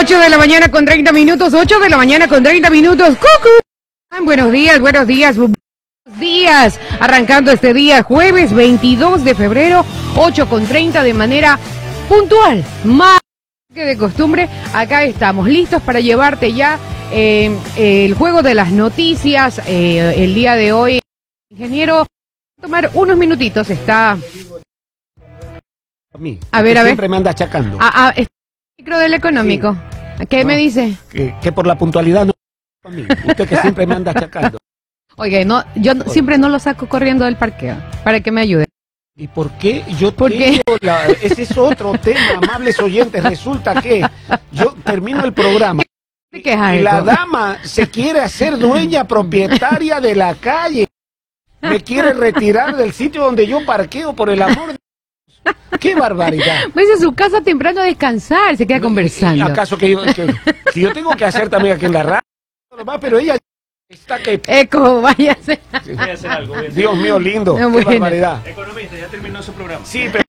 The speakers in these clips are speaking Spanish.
8 de la mañana con 30 minutos, 8 de la mañana con 30 minutos. ¡Cucu! Buenos días, buenos días, buenos días. Arrancando este día, jueves 22 de febrero, 8 con 30 de manera puntual. Más que de costumbre, acá estamos listos para llevarte ya eh, el juego de las noticias. Eh, el día de hoy, ingeniero, tomar unos minutitos, está... A mí. A ver, a ver. Siempre me anda achacando. Ah, ah, está el micro del económico. ¿Qué No. me dice? Que, que por la puntualidad no. Usted que siempre me anda achacando. Oiga, no, yo siempre no lo saco corriendo del parqueo para que me ayude. ¿Y por qué yo ¿Por qué? tengo la- Ese es otro tema, amables oyentes. Resulta que yo termino el programa ¿De qué es y la dama se quiere hacer dueña propietaria de la calle. Me quiere retirar del sitio donde yo parqueo, por el amor de. ¡Qué barbaridad! Pues a su casa temprano a descansar, se queda conversando. ¿Acaso que yo, que- si yo tengo que hacer también aquí en la radio? Pero ella está que... Eco, váyase. Voy a hacer algo. Voy a hacer Dios mío, lindo. Ah, ¡Qué bueno. barbaridad! Economista, ya terminó su programa. Sí, pero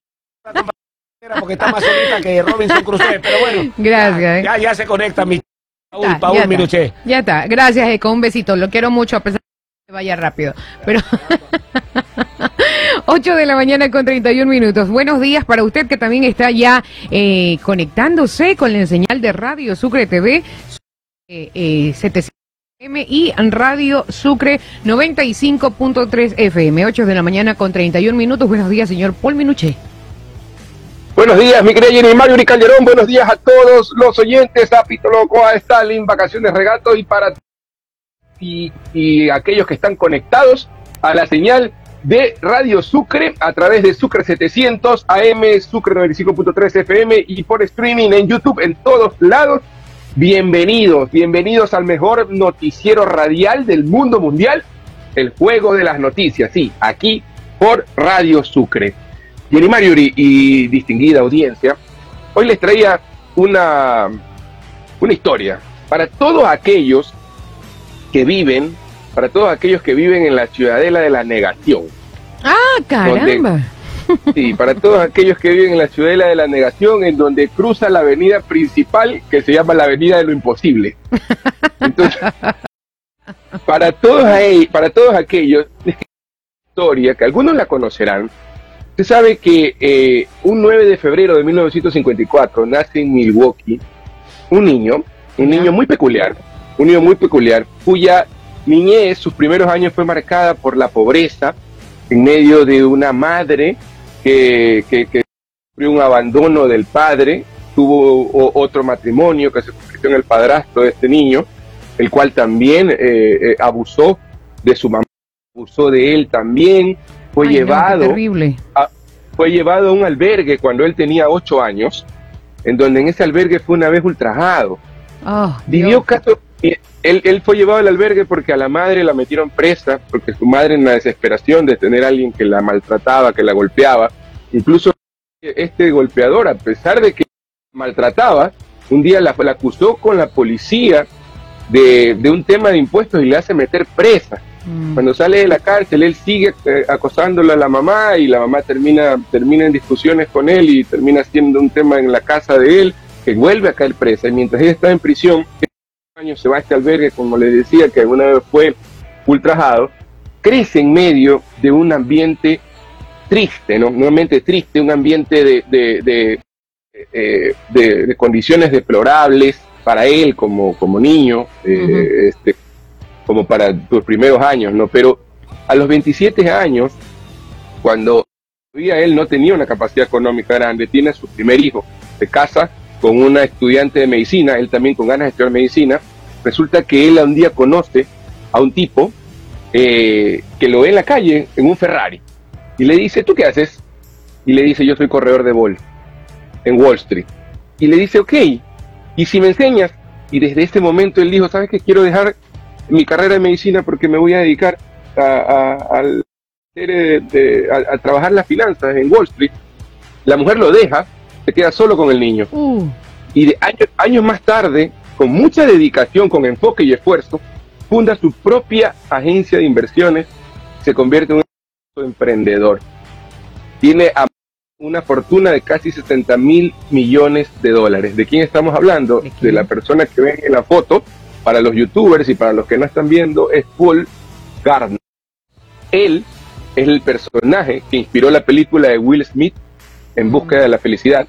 porque está más solita que Robinson Crusoe, pero bueno. Gracias, Ya, ya, ya se conecta mi Paul, Paul ya está. Ya está, gracias Eco, un besito, lo quiero mucho a pesar de que vaya rápido. Pero 8 de la mañana con 31 minutos. Buenos días para usted que también está ya eh, conectándose con la señal de Radio Sucre TV eh, eh, 700 M y Radio Sucre 95.3 FM. 8 de la mañana con 31 minutos. Buenos días, señor Paul Minuché. Buenos días, mi querida Jenny Mario y Calderón. Buenos días a todos los oyentes. A Pito Loco, a Stalin, Vacaciones Regato y para y, y aquellos que están conectados a la señal de Radio Sucre a través de Sucre 700 AM, Sucre 95.3 FM y por streaming en YouTube en todos lados. Bienvenidos, bienvenidos al mejor noticiero radial del mundo mundial, el juego de las noticias, sí, aquí por Radio Sucre. Jenny Mariuri y distinguida audiencia, hoy les traía una, una historia para todos aquellos que viven, para todos aquellos que viven en la ciudadela de la negación. Ah, caramba. Sí, para todos aquellos que viven en la ciudadela de la negación, en donde cruza la avenida principal que se llama la avenida de lo imposible. Entonces, para todos, ahí- para todos aquellos, historia que algunos la conocerán, se sabe que eh, un 9 de febrero de 1954 nace en Milwaukee un niño, un niño muy peculiar, un niño muy peculiar, cuya niñez, sus primeros años fue marcada por la pobreza, en medio de una madre que, que, que sufrió un abandono del padre, tuvo otro matrimonio que se convirtió en el padrastro de este niño, el cual también eh, eh, abusó de su mamá, abusó de él también, fue Ay, no, qué llevado terrible. fue llevado a un albergue cuando él tenía ocho años, en donde en ese albergue fue una vez ultrajado. Oh, Vivió Dios. Él fue llevado al albergue porque a la madre la metieron presa, porque su madre en la desesperación de tener a alguien que la maltrataba, que la golpeaba, incluso este golpeador, a pesar de que maltrataba, un día la, la acusó con la policía de, de un tema de impuestos y le hace meter presa. Mm. Cuando sale de la cárcel, él sigue eh, acosándola a la mamá y la mamá termina, termina en discusiones con él y termina siendo un tema en la casa de él que vuelve a caer presa. Y mientras ella está en prisión, años se va a este albergue, como les decía, que alguna vez fue ultrajado, crece en medio de un ambiente triste, ¿no? Un ambiente triste, un ambiente de, de, de, eh, de- de condiciones deplorables para él como, como niño, eh, este, como para sus primeros años, ¿no? Pero a los 27 años, cuando todavía él no tenía una capacidad económica grande, tiene a su primer hijo, se casa con una estudiante de medicina, él también con ganas de estudiar medicina, resulta que él un día conoce a un tipo eh, que lo ve en la calle en un Ferrari y le dice, ¿tú qué haces? Y le dice, yo soy corredor de bolsa en Wall Street. Y le dice, ok, ¿y si me enseñas? Y desde ese momento él dijo, ¿sabes qué? Quiero dejar mi carrera de medicina porque me voy a dedicar a, a- a- a trabajar las finanzas en Wall Street. La mujer lo deja, se queda solo con el niño. Uh, Y de años, años más tarde, con mucha dedicación, con enfoque y esfuerzo, funda su propia agencia de inversiones, se convierte en un emprendedor. Tiene a un una fortuna de casi 60 mil millones de dólares. ¿De quién estamos hablando? ¿De? De la persona que ven en la foto, para los youtubers y para los que no están viendo, es Paul Gardner. Él es el personaje que inspiró la película de Will Smith, En búsqueda de la felicidad.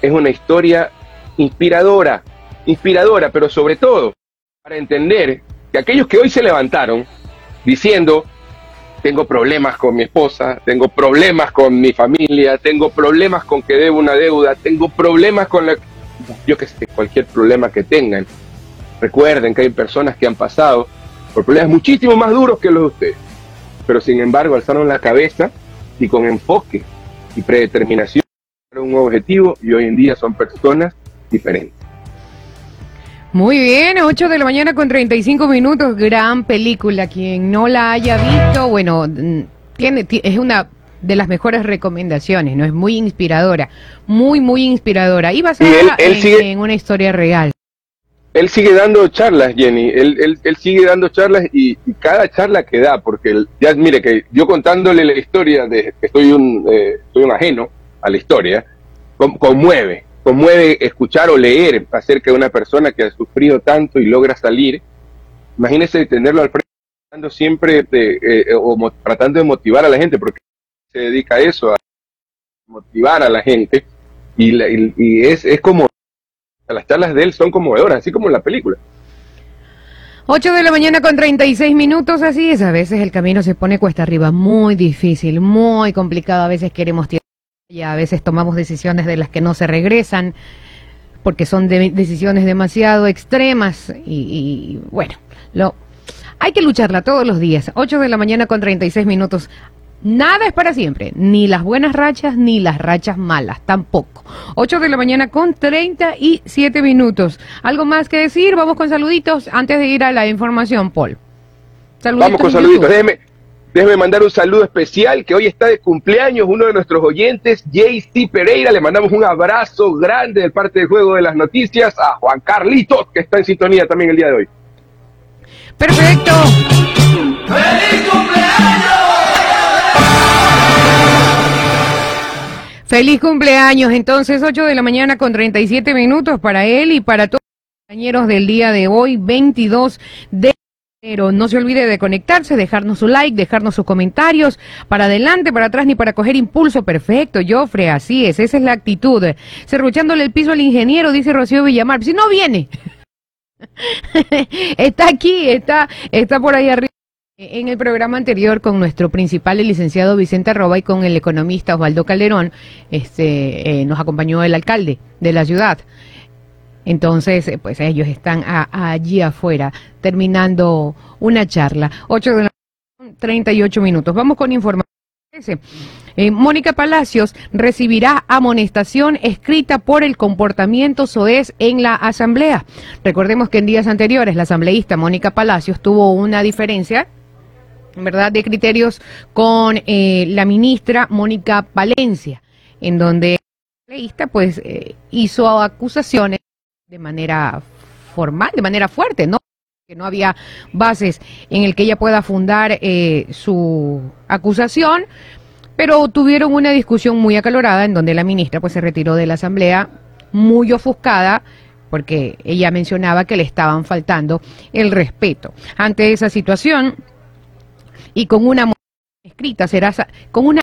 Es una historia inspiradora, inspiradora, pero sobre todo para entender que aquellos que hoy se levantaron diciendo, tengo problemas con mi esposa, tengo problemas con mi familia, tengo problemas con que debo una deuda, tengo problemas con la... Yo que sé, cualquier problema que tengan. Recuerden que hay personas que han pasado por problemas muchísimo más duros que los de ustedes, pero sin embargo alzaron la cabeza y con enfoque y predeterminación un objetivo y hoy en día son personas diferentes. Muy bien, 8 de la mañana con 35 minutos, gran película. Quien no la haya visto, bueno, mm, tiene, ti- es una de las mejores recomendaciones, ¿no? Es muy inspiradora, muy, muy inspiradora. Y basada él- él en, sigue- en una historia real. Él sigue dando charlas, Jenny, él, él, él sigue dando charlas y, y cada charla que da, porque él- ya mire que yo contándole la historia de que soy un, eh, soy un ajeno a la historia, con- conmueve, conmueve escuchar o leer acerca de una persona que ha sufrido tanto y logra salir. Imagínese tenerlo al frente, siempre de, eh, o tratando de motivar a la gente, porque se dedica a eso, a motivar a la gente, y, la- y- y es, es como, las charlas de él son conmovedoras, así como en la película. 8 de la mañana con 36 minutos, así es. A veces el camino se pone cuesta arriba, muy difícil, muy complicado. A veces queremos tirar y a veces tomamos decisiones de las que no se regresan, porque son de- decisiones demasiado extremas. Y, y, bueno, lo, hay que lucharla todos los días. 8 de la mañana con 36 minutos. Nada es para siempre, ni las buenas rachas ni las rachas malas, tampoco. 8 de la mañana con 37 minutos. ¿Algo más que decir? Vamos con saluditos antes de ir a la información, Paul. Saluditos Vamos con saluditos. Déjeme, déjeme mandar un saludo especial que hoy está de cumpleaños uno de nuestros oyentes, JC Pereira. Le mandamos un abrazo grande del parte del Juego de las Noticias a Juan Carlitos, que está en sintonía también el día de hoy. Perfecto. Feliz cumpleaños. Entonces, 8 de la mañana con 37 minutos para él y para todos los compañeros del día de hoy, 22 de enero. No se olvide de conectarse, dejarnos su like, dejarnos sus comentarios, para adelante, para atrás, ni para coger impulso. Perfecto, Jofre, así es, esa es la actitud. Cerruchándole el piso al ingeniero, dice Rocío Villamar. Si no viene. está aquí, está, está por ahí arriba. En el programa anterior con nuestro principal, el licenciado Vicente Arroba, y con el economista Osvaldo Calderón, este, eh, nos acompañó el alcalde de la ciudad. Entonces, eh, pues ellos están allí afuera terminando una charla. 8 de la 38 minutos. Vamos con información. Eh, Mónica Palacios recibirá amonestación escrita por el comportamiento SOES en la Asamblea. Recordemos que en días anteriores la asambleísta Mónica Palacios tuvo una diferencia en verdad, de criterios con eh, la ministra Mónica Palencia, en donde la pues eh, hizo acusaciones de manera formal, de manera fuerte, ¿no? Que no había bases en el que ella pueda fundar eh, su acusación, pero tuvieron una discusión muy acalorada en donde la ministra pues se retiró de la asamblea muy ofuscada porque ella mencionaba que le estaban faltando el respeto. Ante esa situación, y con una escrita será con una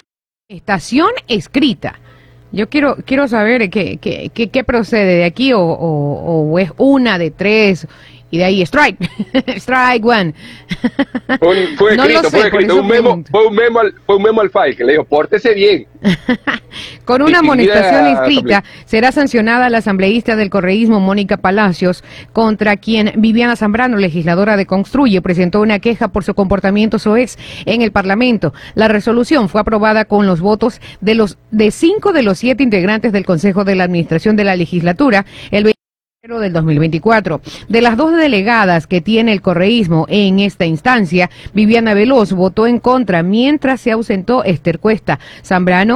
estación escrita. Yo quiero quiero saber qué, qué, qué, qué procede de aquí o, o- o es una de tres y de ahí strike, strike one. Fue, un- fue No lo escrito, sé, fue por escrito. eso Un memo, fue, un memo al, fue un memo al FAI que le dijo, pórtese bien. Con una amonestación escrita será sancionada la asambleísta del correísmo Mónica Palacios, contra quien Viviana Zambrano, legisladora de Construye, presentó una queja por su comportamiento soex en el Parlamento. La resolución fue aprobada con los votos de los de cinco de los siete integrantes del Consejo de la Administración de la Legislatura el 20 de enero del 2024. De las dos delegadas que tiene el correísmo en esta instancia, Viviana Veloz votó en contra, mientras se ausentó Esther Cuesta. Zambrano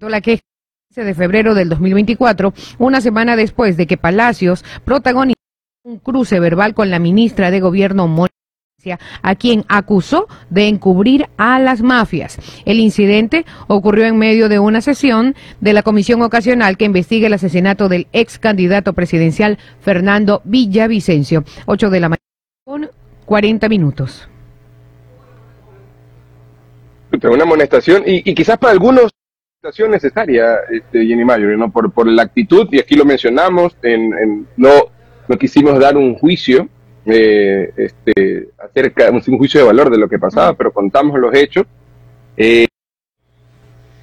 la queja el 15 de febrero del 2024, una semana después de que Palacios protagonizó un cruce verbal con la ministra de Gobierno Mónica a quien acusó de encubrir a las mafias. El incidente ocurrió en medio de una sesión de la comisión ocasional que investiga el asesinato del ex candidato presidencial Fernando Villavicencio. 8 de la mañana con 40 minutos. Una amonestación y, y quizás para algunos necesaria, este, Jenny Mayor, ¿no? por, por la actitud, y aquí lo mencionamos, en, no, no quisimos dar un juicio eh, este, acerca, un juicio de valor de lo que pasaba, pero contamos los hechos. Eh,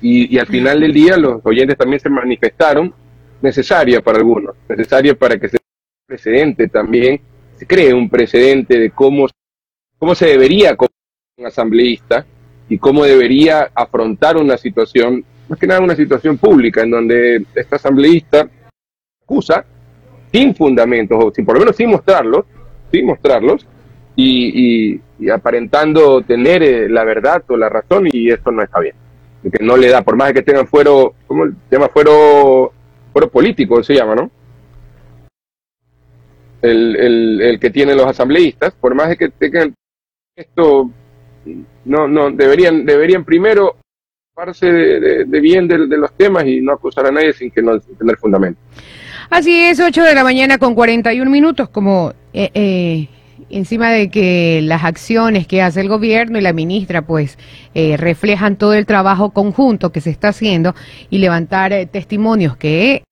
y, al final del día los oyentes también se manifestaron, necesaria para algunos, necesaria para que se precedente también, se cree un precedente de cómo, cómo se debería como un asambleísta y cómo debería afrontar una situación, más que nada una situación pública, en donde este asambleísta acusa sin fundamentos, o sin, por lo menos sin mostrarlos, sin mostrarlos, y, aparentando tener eh, la verdad o la razón, y esto no está bien. Que no le da, por más que tengan fuero, ¿cómo se llama? Fuero, fuero político, se llama, ¿no? El, el, que tienen los asambleístas, por más que tengan esto, no, no, deberían, deberían primero ocuparse de, bien de, los temas y no acusar a nadie sin que no tener fundamento. Así es, 8 de la mañana con 41 minutos, como eh, eh, encima de que las acciones que hace el gobierno y la ministra pues eh, reflejan todo el trabajo conjunto que se está haciendo y levantar testimonios que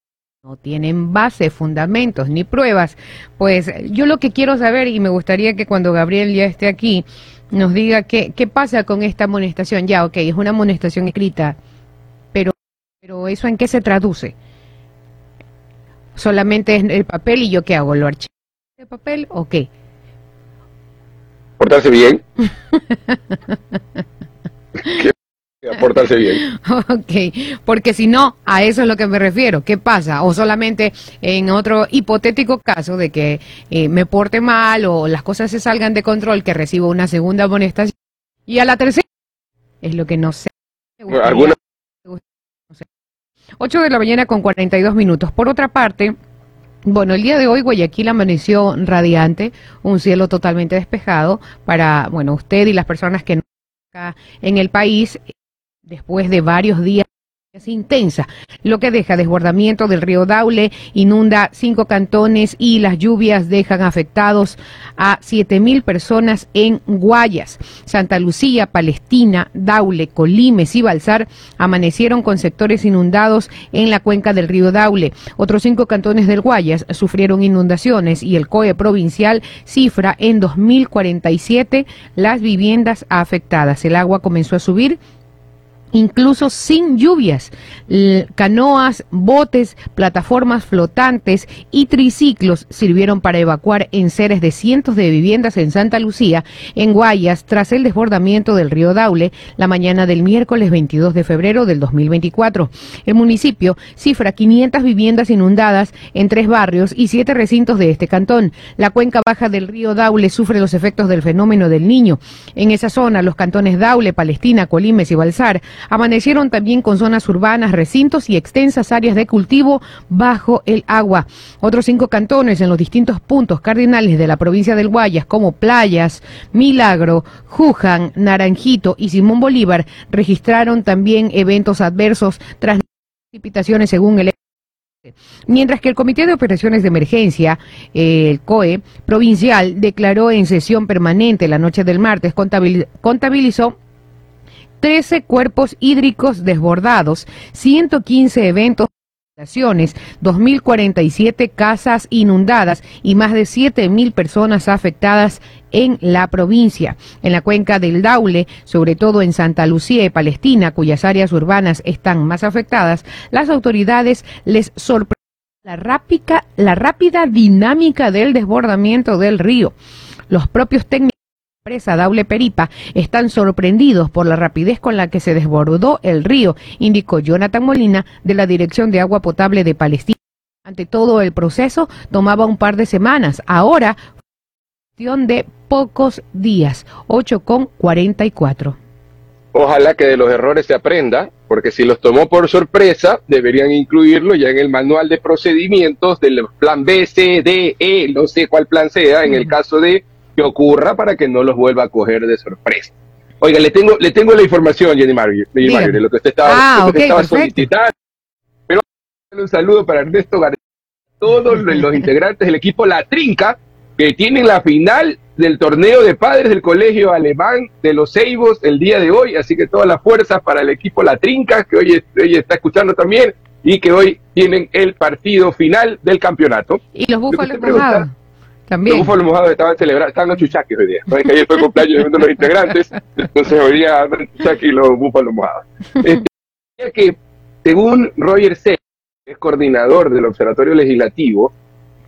no tienen base, fundamentos ni pruebas, pues yo lo que quiero saber y me gustaría que cuando Gabriel ya esté aquí nos diga qué, qué pasa con esta amonestación. Ya, ok, es una amonestación escrita, pero, pero eso en qué se traduce solamente es el papel y yo qué hago, lo archivo de papel o qué? Portarse bien. portarse bien. Ok, porque si no, a eso es lo que me refiero. ¿Qué pasa? O solamente en otro hipotético caso de que eh, me porte mal o las cosas se salgan de control, que recibo una segunda amonestación y a la tercera es lo que no sé. ¿Alguna? 8 de la mañana con 42 minutos. Por otra parte, bueno, el día de hoy Guayaquil amaneció radiante, un cielo totalmente despejado para, bueno, usted y las personas que no en el país. Después de varios días es intensa, lo que deja desbordamiento del río Daule, inunda cinco cantones y las lluvias dejan afectados a siete mil personas en Guayas. Santa Lucía, Palestina, Daule, Colimes y Balsar amanecieron con sectores inundados en la cuenca del río Daule. Otros cinco cantones del Guayas sufrieron inundaciones y el COE provincial cifra en 2047 las viviendas afectadas. El agua comenzó a subir incluso sin lluvias. Canoas, botes, plataformas flotantes y triciclos sirvieron para evacuar enseres de cientos de viviendas en Santa Lucía, en Guayas, tras el desbordamiento del río Daule la mañana del miércoles 22 de febrero del 2024. El municipio cifra 500 viviendas inundadas en tres barrios y siete recintos de este cantón. La cuenca baja del río Daule sufre los efectos del fenómeno del niño. En esa zona, los cantones Daule, Palestina, Colimes y Balsar Amanecieron también con zonas urbanas, recintos y extensas áreas de cultivo bajo el agua. Otros cinco cantones en los distintos puntos cardinales de la provincia del Guayas, como Playas, Milagro, Juján, Naranjito y Simón Bolívar, registraron también eventos adversos tras precipitaciones según el Mientras que el Comité de Operaciones de Emergencia, el COE, provincial, declaró en sesión permanente la noche del martes, contabilizó 13 cuerpos hídricos desbordados, 115 eventos 2.047 casas inundadas y más de 7.000 personas afectadas en la provincia. En la cuenca del Daule, sobre todo en Santa Lucía y Palestina, cuyas áreas urbanas están más afectadas, las autoridades les sorprendieron la rápida, la rápida dinámica del desbordamiento del río. Los propios técnicos empresa Daule Peripa están sorprendidos por la rapidez con la que se desbordó el río, indicó Jonathan Molina de la Dirección de Agua Potable de Palestina. Ante todo el proceso tomaba un par de semanas, ahora cuestión de pocos días, 8 con 44. Ojalá que de los errores se aprenda, porque si los tomó por sorpresa, deberían incluirlo ya en el manual de procedimientos del plan B, C, D, E, no sé cuál plan sea, en el caso de que ocurra para que no los vuelva a coger de sorpresa. Oiga, le tengo, le tengo la información, Jenny Mario, de lo que usted estaba, Ah, estaba solicitando. Pero un saludo para Ernesto García, todos los integrantes del equipo La Trinca, que tienen la final del torneo de padres del colegio alemán de los Ceibos el día de hoy, así que todas las fuerzas para el equipo La Trinca, que hoy, hoy está escuchando también, y que hoy tienen el partido final del campeonato. Y los búfalos mojados. También. Los búfalos mojados estaban celebrando, estaban los chuchaques hoy día. que ayer fue cumpleaños de los integrantes, entonces hoy día andan y los búfalos mojados. Este, que según Roger C., es coordinador del Observatorio Legislativo,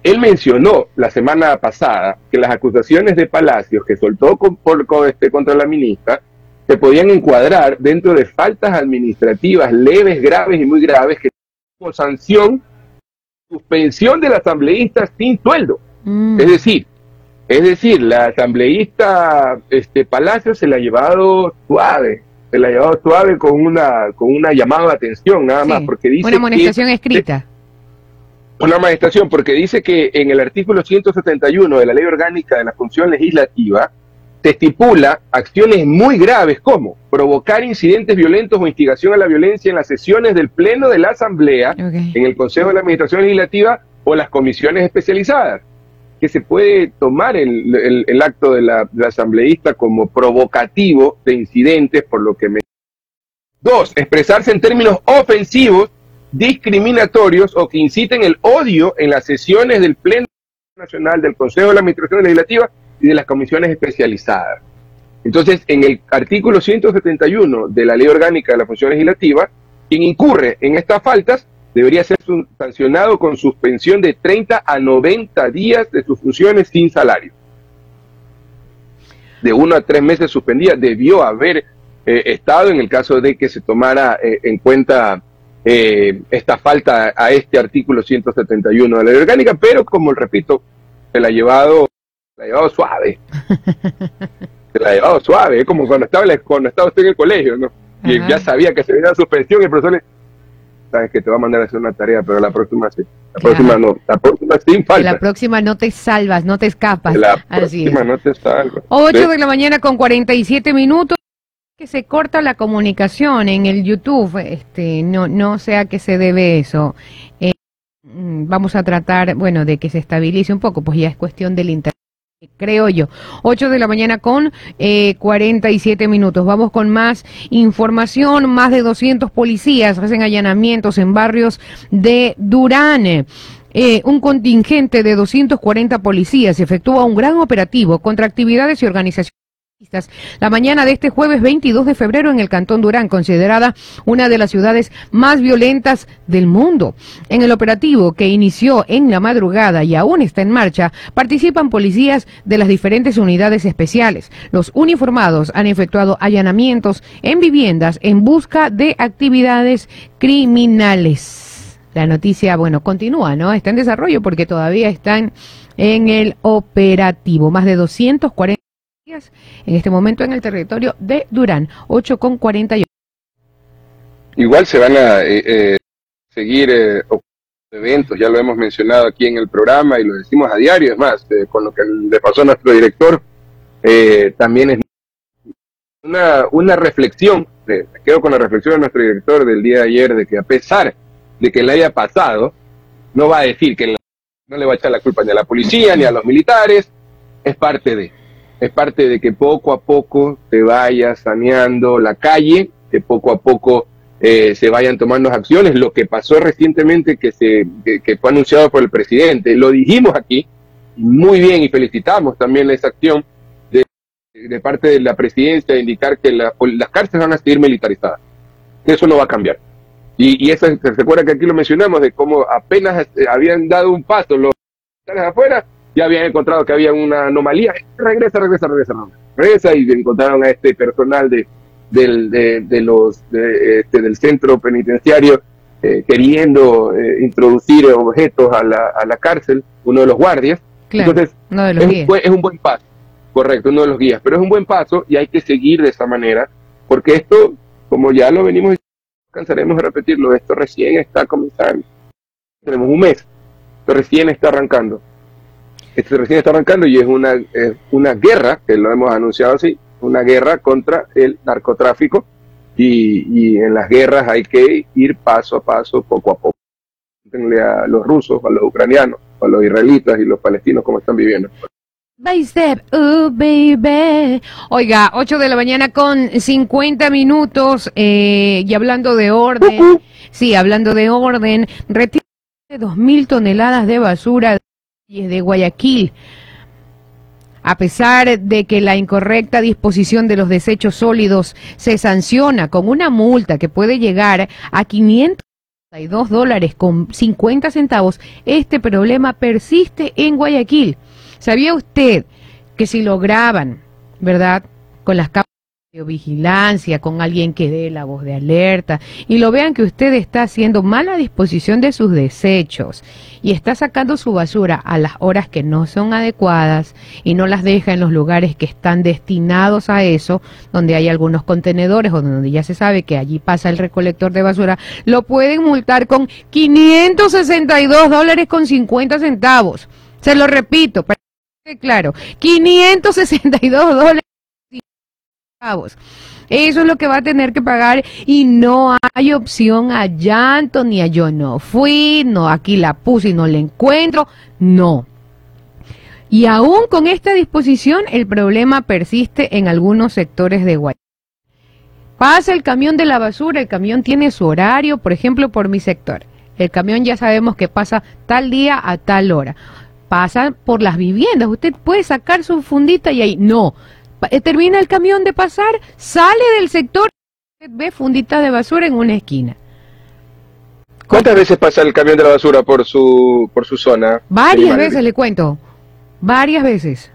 él mencionó la semana pasada que las acusaciones de Palacios que soltó con- por- con este, contra la ministra se podían encuadrar dentro de faltas administrativas leves, graves y muy graves que como sanción suspensión del asambleísta sin sueldo. Mm. Es decir, es decir, la asambleísta este Palacio se la ha llevado suave, se la ha llevado suave con una con una llamada de atención nada Sí, más, porque dice Una que- amonestación escrita. una amonestación, porque dice que en el artículo 171 de la Ley Orgánica de la Función Legislativa se estipula acciones muy graves como provocar incidentes violentos o instigación a la violencia en las sesiones del Pleno de la Asamblea, en el Consejo de la Administración Legislativa o las comisiones especializadas, que se puede tomar el, el- acto de la, de la asambleísta como provocativo de incidentes, por lo que me... Dos, expresarse en términos ofensivos, discriminatorios o que inciten el odio en las sesiones del Pleno Nacional, del Consejo de la Administración Legislativa y de las comisiones especializadas. Entonces, en el artículo 171 de la Ley Orgánica de la Función Legislativa, quien incurre en estas faltas debería ser sancionado con suspensión de 30 a 90 días de sus funciones sin salario. De uno a tres meses suspendida debió haber eh, estado en el caso de que se tomara eh, en cuenta eh, esta falta a este artículo 171 de la ley orgánica, pero como repito, se la ha llevado, se la ha llevado suave. se la ha llevado suave, es como cuando estaba, cuando estaba usted en el colegio, ¿no? Y Ajá. ya sabía que se venía la suspensión y el profesor le sabes que te va a mandar a hacer una tarea, pero la próxima sí. La Claro. próxima no, la próxima sin falta. La próxima no te salvas, no te escapas. La Así próxima es. no te salva. 8 ¿Ves? de la mañana con 47 minutos. Que se corta la comunicación en el YouTube. Este, no, no sé a qué se debe eso. Eh, mm, vamos a tratar, bueno, de que se estabilice un poco, pues ya es cuestión del internet. Creo yo. 8 de la mañana con eh, 47 minutos. Vamos con más información. Más de 200 policías hacen allanamientos en barrios de Durán. Eh, un contingente de 240 policías efectúa un gran operativo contra actividades y organizaciones la mañana de este jueves 22 de febrero en el Cantón Durán, considerada una de las ciudades más violentas del mundo. En el operativo que inició en la madrugada y aún está en marcha, participan policías de las diferentes unidades especiales. Los uniformados han efectuado allanamientos en viviendas en busca de actividades criminales. La noticia, bueno, continúa, ¿no? Está en desarrollo porque todavía están en el operativo. Más de 240 días en este momento en el territorio de Durán, 8 con 48. Igual se van a eh, eh, seguir eh, eventos, ya lo hemos mencionado aquí en el programa y lo decimos a diario, es más, eh, con lo que le pasó a nuestro director, también es una, una reflexión, quedo con la reflexión de nuestro director del día de ayer, de que a pesar de que le haya pasado, no va a decir que no le va a echar la culpa ni a la policía ni a los militares, es parte de, es parte de que poco a poco se vaya saneando la calle, que poco a poco eh, se vayan tomando acciones. Lo que pasó recientemente que, se, que, fue anunciado por el presidente, lo dijimos aquí, muy bien, y felicitamos también esa acción de, de parte de la presidencia de indicar que la- las cárceles van a seguir militarizadas. Eso no va a cambiar. Y, y eso, se recuerda que aquí lo mencionamos, de cómo apenas eh, habían dado un paso los militares afuera, ya habían encontrado que había una anomalía. Regresa, regresa, regresa, regresa. Y encontraron a este personal de, del, de, de los, de, este, del centro penitenciario eh, queriendo eh, introducir objetos a la, a la cárcel, uno de los guardias. Claro, Entonces, uno de los es un, guías. buen, es un buen paso, correcto, uno de los guías, pero es un buen paso y hay que seguir de esa manera, porque esto, como ya lo venimos cansaremos de repetirlo, esto recién está comenzando. Tenemos un mes, esto recién está arrancando. Este recién está arrancando y es una, es una guerra, que lo hemos anunciado así, una guerra contra el narcotráfico y, y en las guerras hay que ir paso a paso, poco a poco. A los rusos, a los ucranianos, a los israelitas y los palestinos cómo están viviendo. By step, oh baby. Oiga, 8 de la mañana con 50 minutos eh, y hablando de orden, sí, hablando de orden, retira dos mil toneladas de basura de Guayaquil. A pesar de que la incorrecta disposición de los desechos sólidos se sanciona con una multa que puede llegar a 532 dólares con 50 centavos, este problema persiste en Guayaquil. ¿Sabía usted que si lo graban, verdad, con las de vigilancia, con alguien que dé la voz de alerta y lo vean que usted está haciendo mala disposición de sus desechos y está sacando su basura a las horas que no son adecuadas y no las deja en los lugares que están destinados a eso, donde hay algunos contenedores o donde ya se sabe que allí pasa el recolector de basura, lo pueden multar con 562 dólares con 50 centavos. Se lo repito, para que claro, 562 dólares. Eso es lo que va a tener que pagar y no hay opción a llanto ni a yo no fui, no aquí la puse y no la encuentro, no. Y aún con esta disposición el problema persiste en algunos sectores de Guayaquil. Pasa el camión de la basura, el camión tiene su horario, por ejemplo, por mi sector. El camión ya sabemos que pasa tal día a tal hora. Pasa por las viviendas, usted puede sacar su fundita y ahí no. Eh, Termina el camión de pasar, sale del sector, usted ve funditas de basura en una esquina. ¿Cuántas veces pasa el camión de la basura por su, por su zona? Varias veces le cuento, varias veces.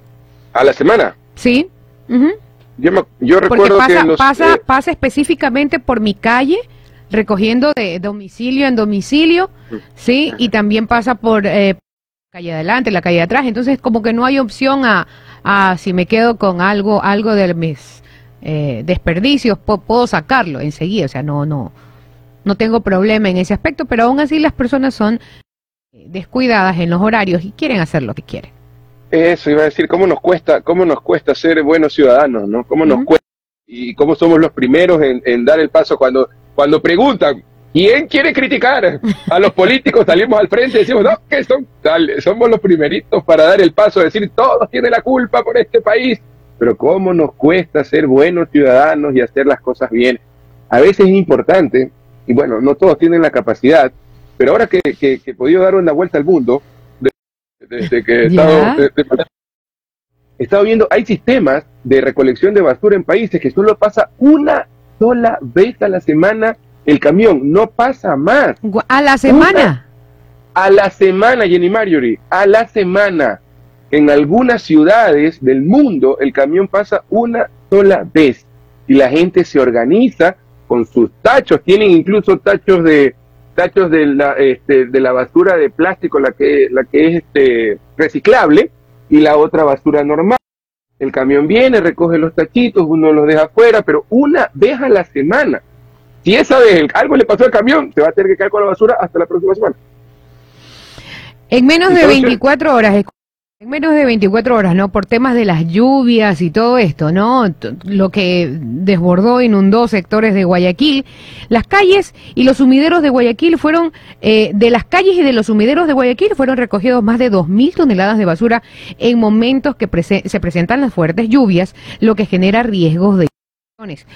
¿A la semana? ¿Sí? Yo, me- yo Porque recuerdo pasa, que los... pasa, eh, pasa específicamente por mi calle, recogiendo de domicilio en domicilio, ¿sí? Y también pasa por eh, calle adelante, la calle atrás. Entonces, como que no hay opción a, a si me quedo con algo, algo de mis eh, desperdicios, po- puedo sacarlo enseguida. O sea, no, no, no tengo problema en ese aspecto, pero aún así las personas son descuidadas en los horarios y quieren hacer lo que quieren. Eso iba a decir, ¿cómo nos cuesta, cómo nos cuesta ser buenos ciudadanos, ¿no? ¿Cómo nos cuesta? Y cómo somos los primeros en, en dar el paso cuando, cuando preguntan, ¿quién quiere criticar? A los políticos salimos al frente y decimos, no, que son, somos los primeritos para dar el paso, decir, todos tienen la culpa por este país. Pero ¿cómo nos cuesta ser buenos ciudadanos y hacer las cosas bien? A veces es importante, y bueno, no todos tienen la capacidad, pero ahora que, que, que he podido dar una vuelta al mundo, de- desde que he estado, de- de- he estado viendo, hay sistemas de recolección de basura en países que solo pasa una sola vez a la semana el camión, no pasa más. A la semana. A la semana, Jenny Marjorie, a la semana. En algunas ciudades del mundo el camión pasa una sola vez y la gente se organiza con sus tachos, tienen incluso tachos de tachos de la, este, de la basura de plástico, la que, la que es este, reciclable, y la otra basura normal. El camión viene, recoge los tachitos, uno los deja afuera, pero una vez a la semana. Si esa vez algo le pasó al camión, se va a tener que quedar con la basura hasta la próxima semana. En menos de Entonces- 24 horas, en menos de 24 horas, ¿no? Por temas de las lluvias y todo esto, ¿no? Lo que desbordó, inundó sectores de Guayaquil. Las calles y los sumideros de Guayaquil fueron, eh, de las calles y de los sumideros de Guayaquil fueron recogidos más de 2.000 toneladas de basura en momentos que prese- se presentan las fuertes lluvias, lo que genera riesgos de.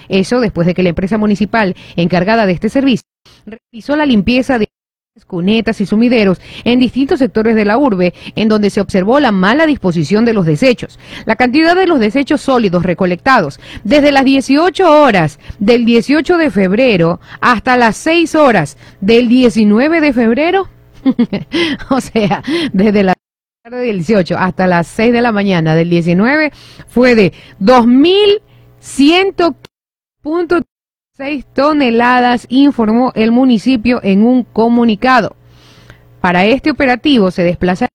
Eso después de que la empresa municipal encargada de este servicio realizó la limpieza de cunetas y sumideros en distintos sectores de la urbe, en donde se observó la mala disposición de los desechos. La cantidad de los desechos sólidos recolectados desde las 18 horas del 18 de febrero hasta las 6 horas del 19 de febrero, o sea, desde la tarde del 18 hasta las 6 de la mañana del 19, fue de 2.100.6 toneladas, informó el municipio en un comunicado. Para este operativo se desplazaron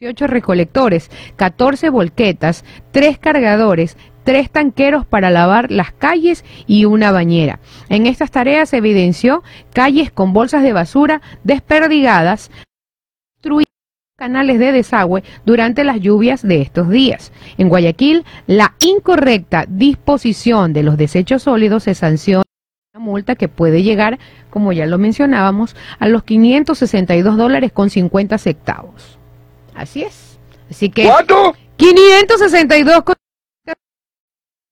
18 recolectores, 14 volquetas, 3 cargadores, 3 tanqueros para lavar las calles y una bañera. En estas tareas se evidenció calles con bolsas de basura desperdigadas, canales de desagüe durante las lluvias de estos días. En Guayaquil, la incorrecta disposición de los desechos sólidos se sanciona una multa que puede llegar, como ya lo mencionábamos, a los 562 dólares con 50 centavos. Así es. Así que ¿Cuánto? 562 con...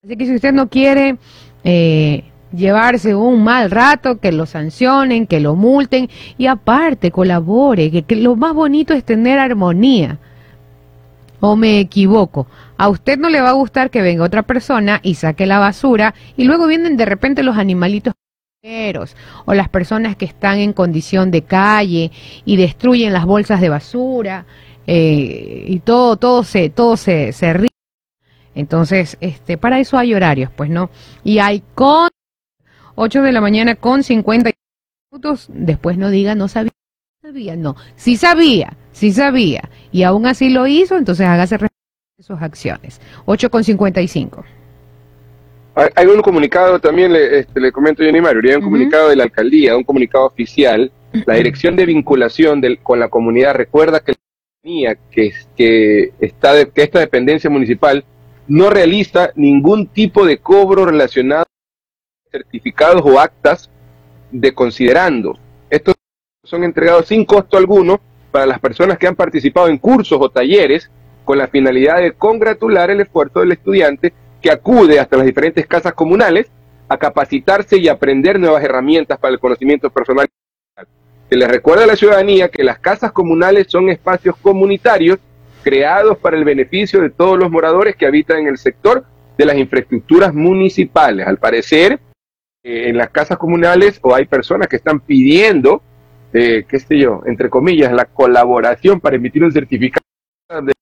Así que si usted no quiere eh, llevarse un mal rato, que lo sancionen, que lo multen y aparte colabore, que, lo más bonito es tener armonía. ¿O me equivoco? A usted no le va a gustar que venga otra persona y saque la basura y luego vienen de repente los animalitos o las personas que están en condición de calle y destruyen las bolsas de basura eh, y todo todo se todo se, se ríe. Entonces, este, para eso hay horarios, pues no. Y hay 8 de la mañana con 50 minutos. Después no diga no sabía, no sabía, no. Sí sabía, sí sabía. Y aún así lo hizo, entonces hágase responsable de sus acciones. 8 con 55. Hay, hay un comunicado también, le, este, le comento Jenny Mario, hay un comunicado de la alcaldía, un comunicado oficial. La dirección de vinculación del- con la comunidad recuerda que la ciudadanía que, que, está de- que esta dependencia municipal no realiza ningún tipo de cobro relacionado certificados o actas de considerando. Estos son entregados sin costo alguno para las personas que han participado en cursos o talleres con la finalidad de congratular el esfuerzo del estudiante que acude hasta las diferentes casas comunales a capacitarse y aprender nuevas herramientas para el conocimiento personal. Se les recuerda a la ciudadanía que las casas comunales son espacios comunitarios creados para el beneficio de todos los moradores que habitan en el sector de las infraestructuras municipales. Al parecer, en las casas comunales o hay personas que están pidiendo, eh, qué sé yo, entre comillas, la colaboración para emitir un certificado de,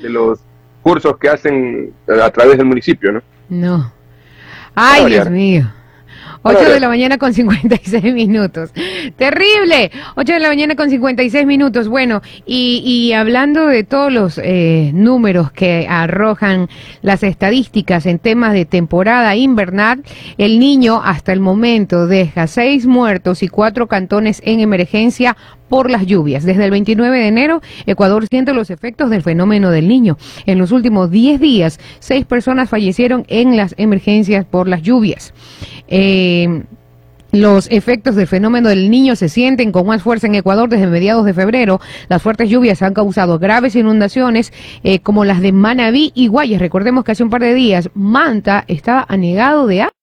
de los cursos que hacen eh, a través del municipio, ¿no? No. Ay, Dios mío. Para 8 de la mañana con 56 minutos. Terrible. 8 de la mañana con 56 minutos. Bueno, y, hablando de todos los eh, números que arrojan las estadísticas en temas de temporada invernal, el niño hasta el momento deja seis muertos y cuatro cantones en emergencia por las lluvias. Desde el 29 de enero, Ecuador siente los efectos del fenómeno del niño. En los últimos 10 días, seis personas fallecieron en las emergencias por las lluvias. Eh, los efectos del fenómeno del niño se sienten con más fuerza en Ecuador desde mediados de febrero. Las fuertes lluvias han causado graves inundaciones eh, como las de Manabí y Guayas. Recordemos que hace un par de días Manta estaba anegado de agua.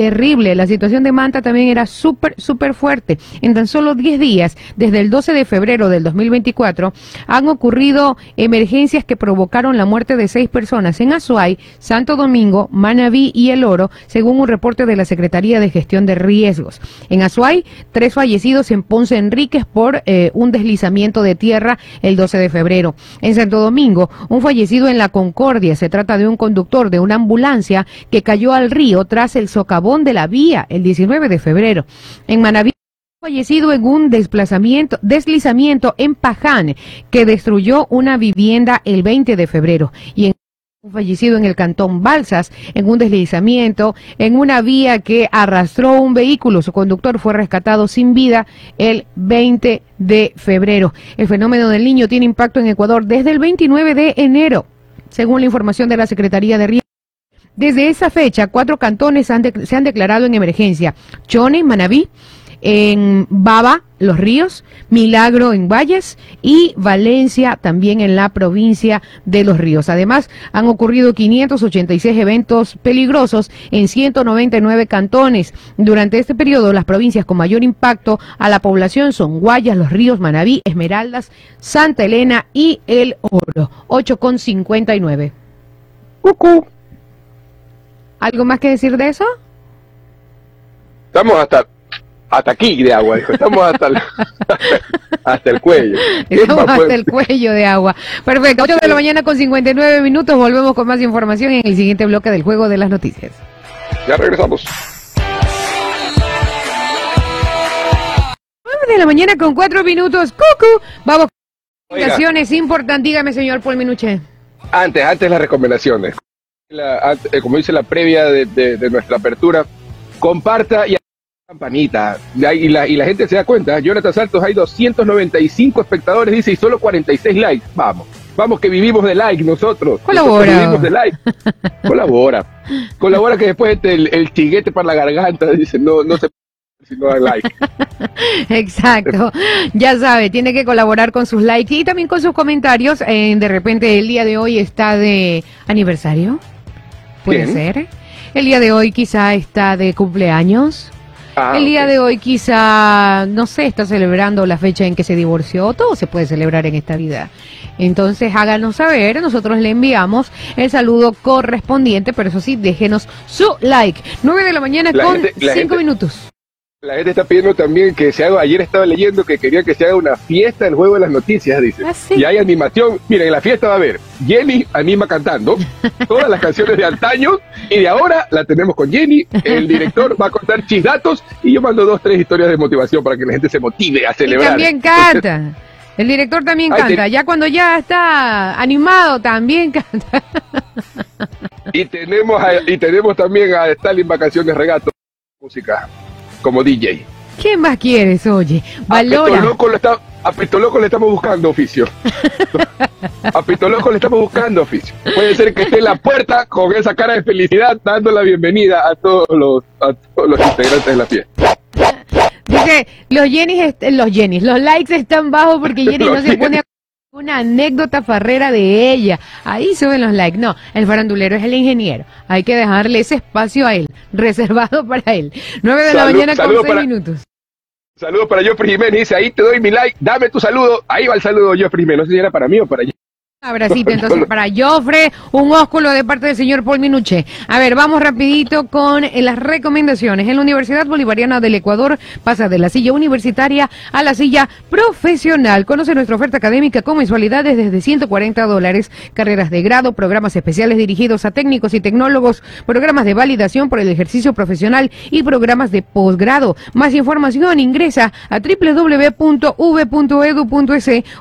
Terrible, la situación de Manta también era súper, súper fuerte. En tan solo 10 días, desde el 12 de febrero del 2024, han ocurrido emergencias que provocaron la muerte de seis personas en Azuay, Santo Domingo, Manabí y El Oro, según un reporte de la Secretaría de Gestión de Riesgos. En Azuay, tres fallecidos en Ponce Enríquez por eh, un deslizamiento de tierra el 12 de febrero. En Santo Domingo, un fallecido en la Concordia. Se trata de un conductor de una ambulancia que cayó al río tras el socavón de la vía el 19 de febrero. En Manabí, fallecido en un desplazamiento, deslizamiento en Paján que destruyó una vivienda el 20 de febrero y en fallecido en el cantón Balsas en un deslizamiento en una vía que arrastró un vehículo. Su conductor fue rescatado sin vida el 20 de febrero. El fenómeno del niño tiene impacto en Ecuador desde el 29 de enero, según la información de la Secretaría de Riesgo. Desde esa fecha, cuatro cantones se han declarado en emergencia. Chone, Manabí, en Baba, Los Ríos, Milagro en Valles y Valencia también en la provincia de Los Ríos. Además, han ocurrido 586 eventos peligrosos en 199 cantones. Durante este periodo, las provincias con mayor impacto a la población son Guayas, Los Ríos, Manabí, Esmeraldas, Santa Elena y El Oro. 8,59. Cucú. ¿Algo más que decir de eso? Estamos hasta, hasta aquí de agua, dijo. Estamos hasta el, hasta el cuello. ¿Qué Estamos puede hasta el cuello de agua. Perfecto. 8 de la mañana con 59 minutos. Volvemos con más información en el siguiente bloque del Juego de las Noticias. Ya regresamos. 9 de la mañana con 4 minutos. ¡Cucu! Vamos con recomendaciones importantes. Dígame, señor Paul Minuche. Antes, antes las recomendaciones. La- ante- eh, como dice la previa de, de- de nuestra apertura, comparta y campanita y la, y la gente se da cuenta, Jonathan Santos hay 295 espectadores, dice, y solo 46 likes. Vamos, vamos que vivimos de like nosotros. Colabora. Nosotros vivimos de like. Colabora. Colabora que después este, el, el chiguete para la garganta, dice, no, no se si no da like. Exacto. Ya sabe, tiene que colaborar con sus likes y también con sus comentarios. Eh, de repente el día de hoy está de aniversario. Puede Bien. ser. El día de hoy quizá está de cumpleaños. Ah, el día de hoy quizá, no sé, está celebrando la fecha en que se divorció. Todo se puede celebrar en esta vida. Entonces háganos saber, nosotros le enviamos el saludo correspondiente, pero eso sí, déjenos su like. 9 de la mañana La con gente- la 5 gente- minutos. La gente está pidiendo también que se haga, ayer estaba leyendo que quería que se haga una fiesta del juego de las noticias, dice. Ah, sí. Y hay animación. Miren, en la fiesta va a haber Jenny anima cantando todas las canciones de antaño y de ahora la tenemos con Jenny. El director va a contar chisdatos y yo mando dos, tres historias de motivación para que la gente se motive a Y celebrar. también canta. El director también Ay, canta. Ya cuando ya está animado, también canta. Y tenemos, a- y tenemos también a Stalin Vacaciones Regato, música como DJ. ¿Qué más quieres, oye? A Pito Valora. Loco lo está- a le estamos buscando oficio. A Pito Loco le estamos buscando oficio. Puede ser que esté en la puerta con esa cara de felicidad dando la bienvenida a todos los, a todos los integrantes de la fiesta. Dice, los Jennys, los Jennys, los likes están bajos porque Jenny no se pone a una anécdota farrera de ella. Ahí suben los likes. No, el farandulero es el ingeniero. Hay que dejarle ese espacio a él, reservado para él. 9 de la mañana con saludo 6 para- minutos. Saludos para Joffrey Jiménez. Dice, ahí te doy mi like, dame tu saludo. Ahí va el saludo, Joffrey Jiménez. No sé si era para mí o para ella. Abracito entonces para Jofre, un ósculo de parte del señor Paul Minuche. A ver, vamos rapidito con eh, las recomendaciones. En la Universidad Bolivariana del Ecuador pasa de la silla universitaria a la silla profesional. Conoce nuestra oferta académica con mensualidades desde 140 dólares, carreras de grado, programas especiales dirigidos a técnicos y tecnólogos, programas de validación por el ejercicio profesional y programas de posgrado. Más información ingresa a www.v.edu.es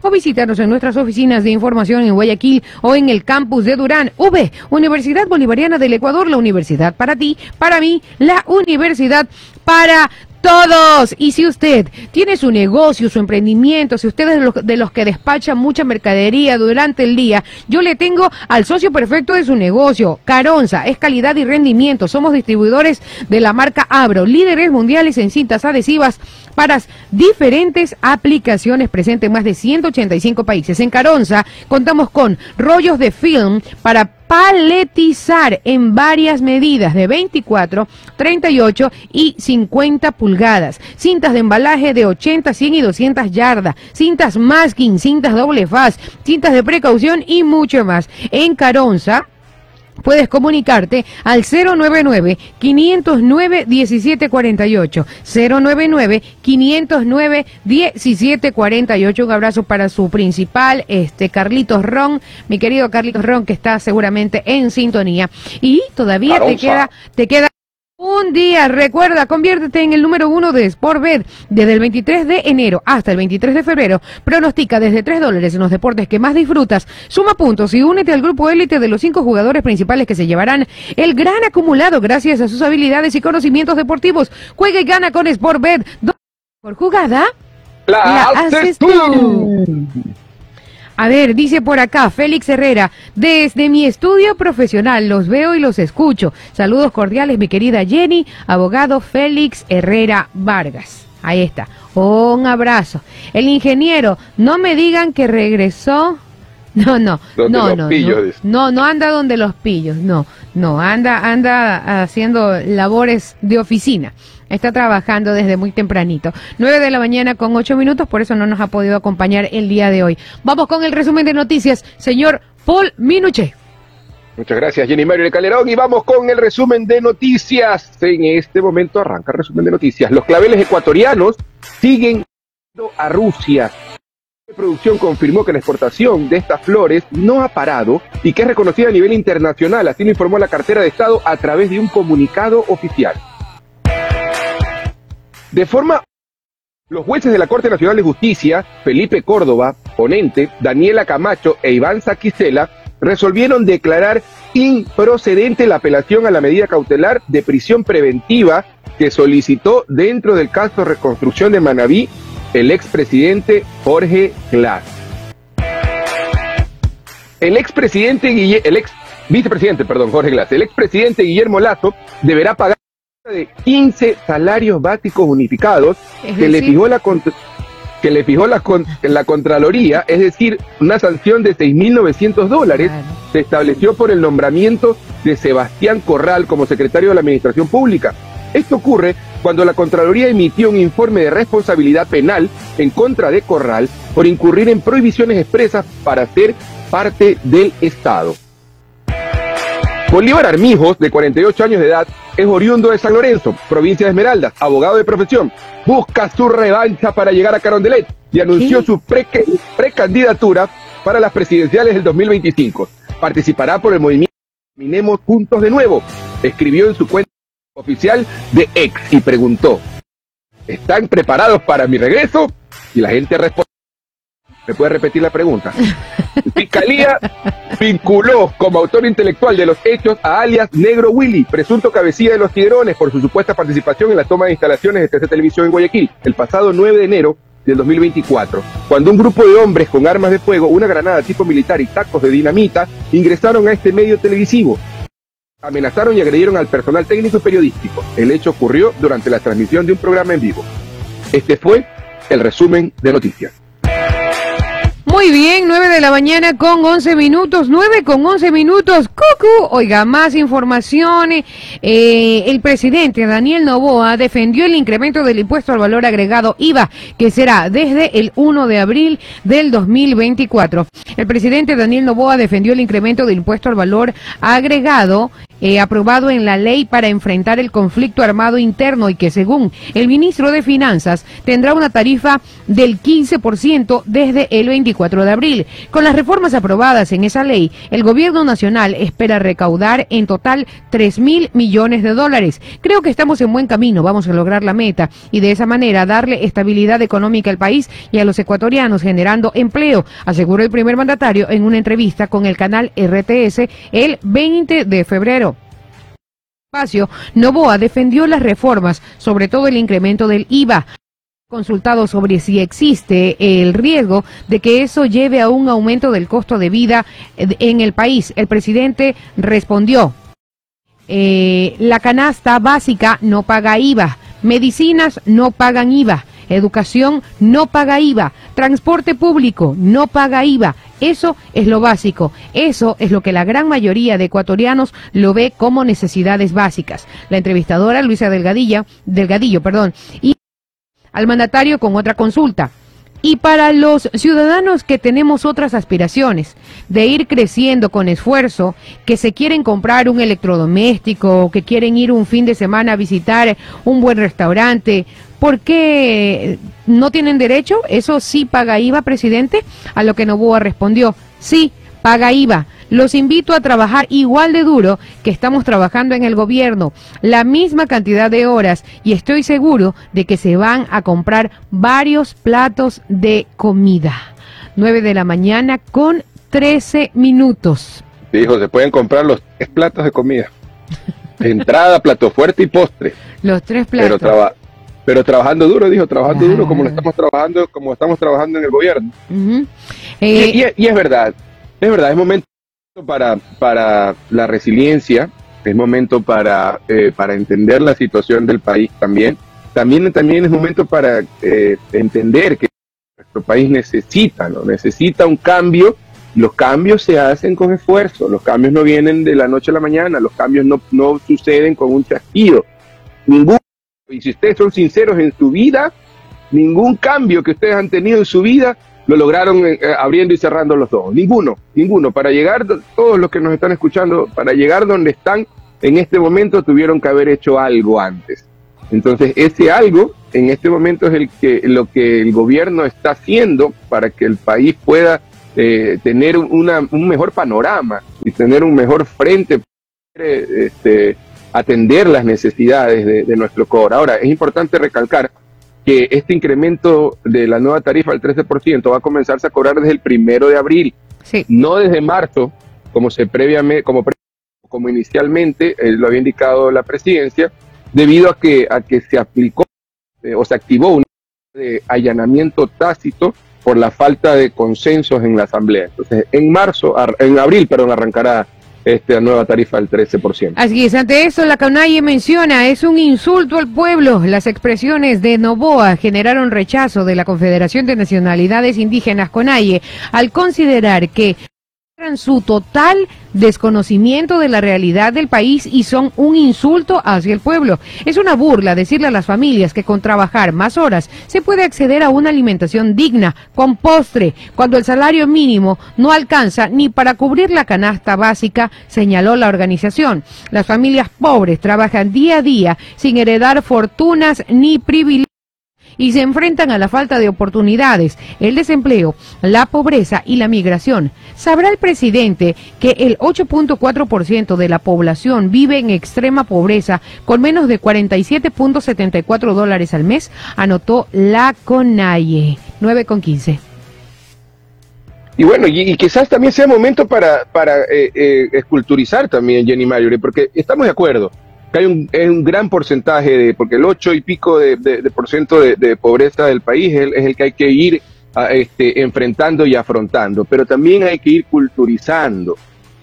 o visítanos en nuestras oficinas de información en Guayaquil o en el campus de Durán. V, Universidad Bolivariana del Ecuador, la universidad para ti, para mí, la universidad para todos. Y si usted tiene su negocio, su emprendimiento, si usted es de los, de los que despachan mucha mercadería durante el día, yo le tengo al socio perfecto de su negocio. Caronza, es calidad y rendimiento. Somos distribuidores de la marca Abro, líderes mundiales en cintas adhesivas para diferentes aplicaciones presentes en más de 185 países. En Caronza contamos con rollos de film para paletizar en varias medidas de 24, 38 y 50 pulgadas. Cintas de embalaje de 80, 100 y 200 yardas. Cintas masking, cintas doble faz, cintas de precaución y mucho más. En Caronza puedes comunicarte al 099-509-1748. 099-509-1748. Un abrazo para su principal, este Carlitos Ron, mi querido Carlitos Ron, que está seguramente en sintonía. Y todavía te queda, te queda un día, recuerda, conviértete en el número uno de Sportbet desde el 23 de enero hasta el 23 de febrero. Pronostica desde 3 dólares en los deportes que más disfrutas. Suma puntos y únete al grupo élite de los cinco jugadores principales que se llevarán el gran acumulado gracias a sus habilidades y conocimientos deportivos. Juega y gana con Sportbet. Por jugada. La, La haces haces tú. tú. A ver, dice por acá Félix Herrera, desde mi estudio profesional los veo y los escucho. Saludos cordiales, mi querida Jenny, abogado Félix Herrera Vargas. Ahí está. Un abrazo. El ingeniero, no me digan que regresó. No, no, no, no, pillos, no, no, no anda donde los pillos, no, no, anda, anda haciendo labores de oficina. Está trabajando desde muy tempranito. 9 de la mañana con 8 minutos, por eso no nos ha podido acompañar el día de hoy. Vamos con el resumen de noticias, señor Paul Minuche. Muchas gracias, Jenny Mario de Calderón. Y vamos con el resumen de noticias. En este momento arranca el resumen de noticias. Los claveles ecuatorianos siguen a Rusia. La producción confirmó que la exportación de estas flores no ha parado y que es reconocida a nivel internacional. Así lo informó la cartera de Estado a través de un comunicado oficial. De forma los jueces de la Corte Nacional de Justicia, Felipe Córdoba, ponente, Daniela Camacho e Iván Saquicela, resolvieron declarar improcedente la apelación a la medida cautelar de prisión preventiva que solicitó dentro del caso reconstrucción de Manabí el expresidente Jorge Glass. El expresidente el ex vicepresidente, perdón, Jorge Glass, el expresidente Guillermo Lazo deberá pagar de 15 salarios básicos unificados Es que le fijó la que le fijó la, con- la Contraloría, es decir, una sanción de 6.900 dólares claro. se estableció por el nombramiento de Sebastián Corral como secretario de la Administración Pública. Esto ocurre cuando la Contraloría emitió un informe de responsabilidad penal en contra de Corral por incurrir en prohibiciones expresas para ser parte del Estado. Bolívar Armijos, de 48 años de edad, es oriundo de San Lorenzo, provincia de Esmeraldas, abogado de profesión. Busca su revancha para llegar a Carondelet y anunció su precandidatura para las presidenciales del 2025. Participará por el movimiento Minemos Juntos de Nuevo. Escribió en su cuenta oficial de ex y preguntó, ¿están preparados para mi regreso? Y la gente respondió, ¿me puede repetir la pregunta? Fiscalía vinculó como autor intelectual de los hechos a alias Negro Willy, presunto cabecilla de los Tiguerones por su supuesta participación en la toma de instalaciones de TC Televisión en Guayaquil el pasado 9 de enero del 2024, cuando un grupo de hombres con armas de fuego, una granada tipo militar y tacos de dinamita ingresaron a este medio televisivo. Amenazaron y agredieron al personal técnico y periodístico. El hecho ocurrió durante la transmisión de un programa en vivo. Este fue el resumen de noticias. Muy bien, 9 de la mañana con 11 minutos, 9 con 11 minutos, cucu. Oiga, más información. Eh, el presidente Daniel Novoa defendió el incremento del impuesto al valor agregado IVA, que será desde el 1 de abril del 2024. El presidente Daniel Novoa defendió el incremento del impuesto al valor agregado eh, aprobado en la ley para enfrentar el conflicto armado interno y que según el ministro de Finanzas tendrá una tarifa del 15% desde el 24 de abril. Con las reformas aprobadas en esa ley, el gobierno nacional espera recaudar en total 3 mil millones de dólares. Creo que estamos en buen camino, vamos a lograr la meta y de esa manera darle estabilidad económica al país y a los ecuatorianos generando empleo, aseguró el primer mandatario en una entrevista con el canal RTS el 20 de febrero espacio, Novoa defendió las reformas, sobre todo el incremento del IVA. Consultado sobre si existe el riesgo de que eso lleve a un aumento del costo de vida eh, en el país, el presidente respondió, eh, la canasta básica no paga IVA, medicinas no pagan IVA, educación no paga IVA, transporte público no paga IVA. Eso es lo básico, eso es lo que la gran mayoría de ecuatorianos lo ve como necesidades básicas. La entrevistadora Luisa Delgadilla, Delgadillo, perdón, y al mandatario con otra consulta. Y para los ciudadanos que tenemos otras aspiraciones de ir creciendo con esfuerzo, que se quieren comprar un electrodoméstico, o que quieren ir un fin de semana a visitar un buen restaurante, ¿por qué no tienen derecho? ¿Eso sí paga IVA, presidente? A lo que Novoa respondió, sí, paga IVA. Los invito a trabajar igual de duro que estamos trabajando en el gobierno, la misma cantidad de horas y estoy seguro de que se van a comprar varios platos de comida. 9 de la mañana con 13 minutos. Dijo, se pueden comprar los tres platos de comida. Entrada, plato fuerte y postre. Los tres Pero, platos. traba- pero trabajando duro, dijo, trabajando duro como lo estamos trabajando, como estamos trabajando en el gobierno. Eh, y- y es verdad, es verdad, es momento para, para la resiliencia, es momento para, eh, para entender la situación del país también. También, también es momento para eh, entender que nuestro país necesita, ¿no? necesita un cambio. Los cambios se hacen con esfuerzo, los cambios no vienen de la noche a la mañana, los cambios no, no suceden con un chasquido. Ningún, y si ustedes son sinceros en su vida, ningún cambio que ustedes han tenido en su vida lo lograron eh, eh, abriendo y cerrando los ojos. Ninguno, ninguno. Para llegar, todos los que nos están escuchando, para llegar donde están en este momento tuvieron que haber hecho algo antes. Entonces, ese algo en este momento es el que, lo que el gobierno está haciendo para que el país pueda eh, tener una- un mejor panorama y tener un mejor frente para eh, este, atender las necesidades de, nuestro cobro. Ahora, es importante recalcar que este incremento de la nueva tarifa al 13% va a comenzarse a cobrar desde el primero de abril, sí. no desde marzo, como se previamente, como, pre- como inicialmente eh, lo había indicado la presidencia, debido a que, a que se aplicó eh, o se activó un de allanamiento tácito por la falta de consensos en la Asamblea. Entonces, en marzo, ar- en abril, perdón, arrancará esta nueva tarifa del 13%. Así es, ante eso la CONAIE menciona, es un insulto al pueblo. Las expresiones de Novoa generaron rechazo de la Confederación de Nacionalidades Indígenas CONAIE al considerar que muestran su total desconocimiento de la realidad del país y son un insulto hacia el pueblo. Es una burla decirle a las familias que con trabajar más horas se puede acceder a una alimentación digna, con postre, cuando el salario mínimo no alcanza ni para cubrir la canasta básica, señaló la organización. Las familias pobres trabajan día a día sin heredar fortunas ni privilegios y se enfrentan a la falta de oportunidades, el desempleo, la pobreza y la migración. ¿Sabrá el presidente que el 8.4% de la población vive en extrema pobreza con menos de 47.74 dólares al mes? Anotó la CONAIE. 9 con 15. Y bueno, y, quizás también sea momento para, para eh, eh, esculturizar también Jenny Mayuri, porque estamos de acuerdo que hay un, es un gran porcentaje, de, porque el 8 y pico de, por ciento de, pobreza del país es es el que hay que ir a, este, enfrentando y afrontando, pero también hay que ir culturizando,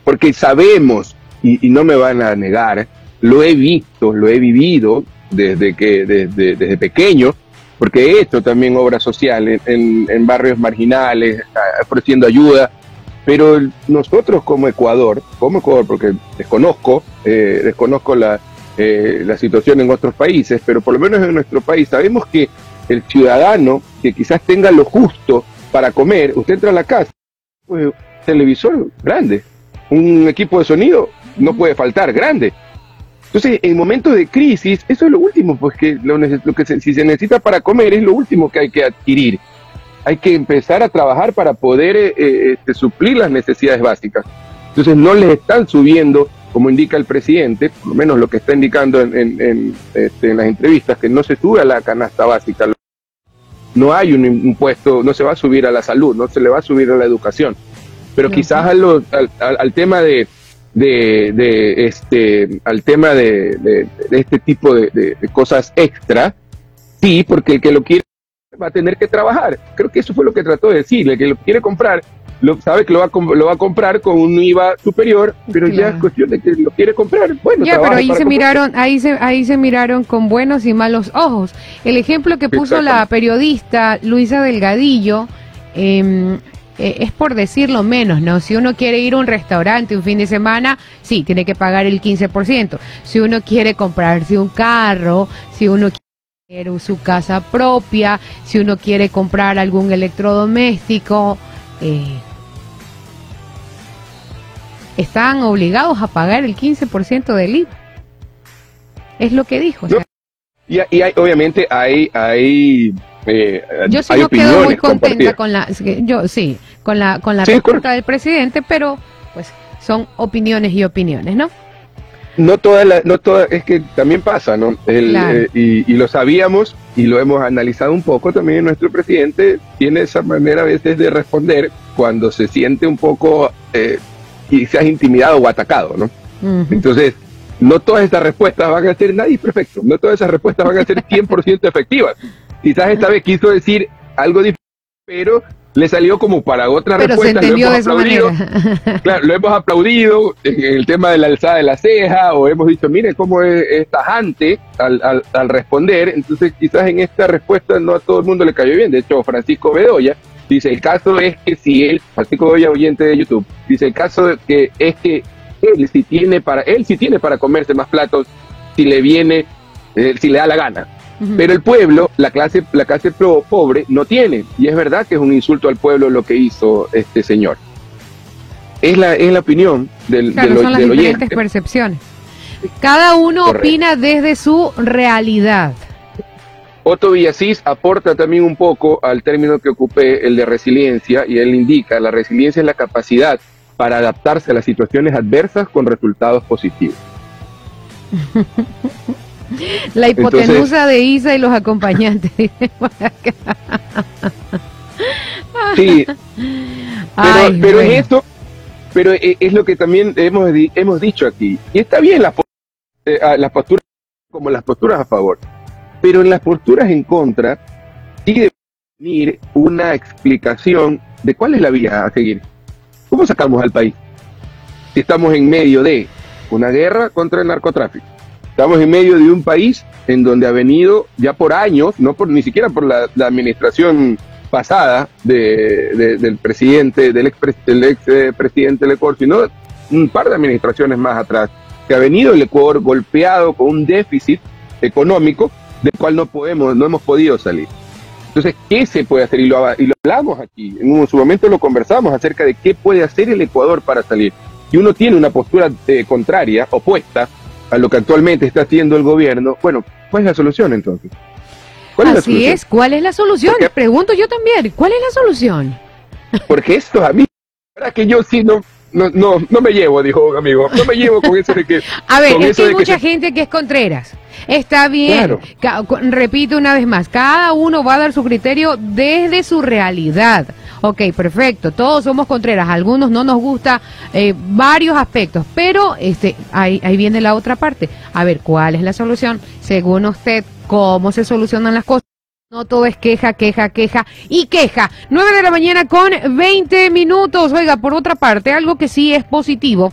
porque sabemos, y, y no me van a negar, lo he visto, lo he vivido desde, que, desde, desde pequeño, porque he hecho también obras sociales en, barrios marginales, ofreciendo ayuda, pero nosotros como Ecuador, como Ecuador, porque desconozco, eh, desconozco la, eh, la situación en otros países, pero por lo menos en nuestro país sabemos que el ciudadano que quizás tenga lo justo para comer, usted entra a la casa, pues televisor grande, un equipo de sonido no puede faltar, grande. Entonces, en momentos de crisis, eso es lo último, pues que lo, lo que se- si se necesita para comer es lo último que hay que adquirir. Hay que empezar a trabajar para poder eh, eh, este, suplir las necesidades básicas. Entonces, no les están subiendo, como indica el presidente, por lo menos lo que está indicando en, en- en, este, en las entrevistas, que no se sube a la canasta básica. No hay un impuesto, no se va a subir a la salud, no se le va a subir a la educación. Pero quizás a lo- al, al- al tema de, de, de, este al tema de, de- de este tipo de cosas extra, sí, porque el que lo quiere va a tener que trabajar. Creo que eso fue lo que trató de decir, el que lo quiere comprar, lo, sabe que lo va, a, lo va a comprar con un IVA superior, pero ya es cuestión de que lo quiere comprar. Bueno, Ya, pero ahí se comprar. miraron, ahí se, ahí se miraron con buenos y malos ojos. El ejemplo que puso la periodista Luisa Delgadillo em, eh, es por decirlo menos, ¿no? Si uno quiere ir a un restaurante un fin de semana, sí, tiene que pagar el 15%. Si uno quiere comprarse un carro, si uno quiere su casa propia, si uno quiere comprar algún electrodoméstico, eh, están obligados a pagar el 15% del IVA. Es lo que dijo. o sea, Y, y hay, obviamente hay, hay, eh, yo sí no quedo muy contenta con la, yo sí, con la con la Sí, respuesta del presidente, pero pues son opiniones y opiniones, ¿no? No toda la, no toda, es que también pasa, ¿no? El, Claro. eh, y, y lo sabíamos y lo hemos analizado un poco también. Nuestro presidente tiene esa manera a veces de responder cuando se siente un poco eh, quizás intimidado o atacado, ¿no? Ujú. Entonces, no todas estas respuestas van a ser, nadie es perfecto, no todas esas respuestas van a ser 100% efectivas. Quizás esta vez quiso decir algo diferente, pero le salió como para otra Pero se respuesta. lo entendió hemos de aplaudido. manera. Claro, lo hemos aplaudido en el tema de la alzada de la ceja, o hemos dicho, mire cómo es, es tajante al, al- al responder. Entonces, quizás en esta respuesta no a todo el mundo le cayó bien. De hecho, Francisco Bedoya dice: el caso es que si él, Francisco Bedoya, oyente de YouTube, dice: el caso de que es que él sí tiene para, él sí tiene para comerse más platos si le viene, eh, si le da la gana. Pero el pueblo, la clase, la clase pro- pobre, no tiene. Y es verdad que es un insulto al pueblo lo que hizo este señor. Es la, es la opinión del, Claro, del, son las del diferentes oyente. percepciones. Cada uno Correcto. opina desde su realidad. Otto Villasís aporta también un poco al término que ocupé, el de resiliencia, y él indica, la resiliencia es la capacidad para adaptarse a las situaciones adversas con resultados positivos. La hipotenusa Entonces- de Isa y los acompañantes. Sí, pero, Ay, pero bueno. es esto, pero e- es, lo que también hemos, hemos dicho aquí. Y está bien las, eh, ah, las posturas como las posturas a favor. Pero en las posturas en contra, debe venir una explicación de cuál es la vía a seguir. ¿Cómo sacamos al país? Si estamos en medio de una guerra contra el narcotráfico. Estamos en medio de un país en donde ha venido ya por años, no por ni siquiera por la, administración pasada de, de- del presidente, del ex, del ex eh, presidente del Ecuador, sino un par de administraciones más atrás, que ha venido el Ecuador golpeado con un déficit económico del cual no podemos, no hemos podido salir. Entonces, ¿qué se puede hacer? Y lo, y lo hablamos aquí, en su momento lo conversamos acerca de qué puede hacer el Ecuador para salir. Y uno tiene una postura eh, contraria, opuesta a lo que actualmente está haciendo el gobierno. Bueno, ¿cuál es la solución entonces? ¿Cuál es la Así solución? es, ¿cuál es la solución? Porque- Pregunto yo también, ¿cuál es la solución? Porque esto a mí, la verdad que yo sí no, no, no, no me llevo, dijo un amigo, no me llevo con eso de que... A ver, es que hay que mucha se- gente que es Contreras. Está bien. Claro. Repito una vez más, cada uno va a dar su criterio desde su realidad. Ok, perfecto. Todos somos Contreras. Algunos no nos gusta eh, varios aspectos, pero este, ahí, ahí viene la otra parte. A ver, ¿cuál es la solución? Según usted, ¿cómo se solucionan las cosas? No todo es queja, queja, queja y queja. 9 de la mañana con 20 minutos. Oiga, por otra parte, algo que sí es positivo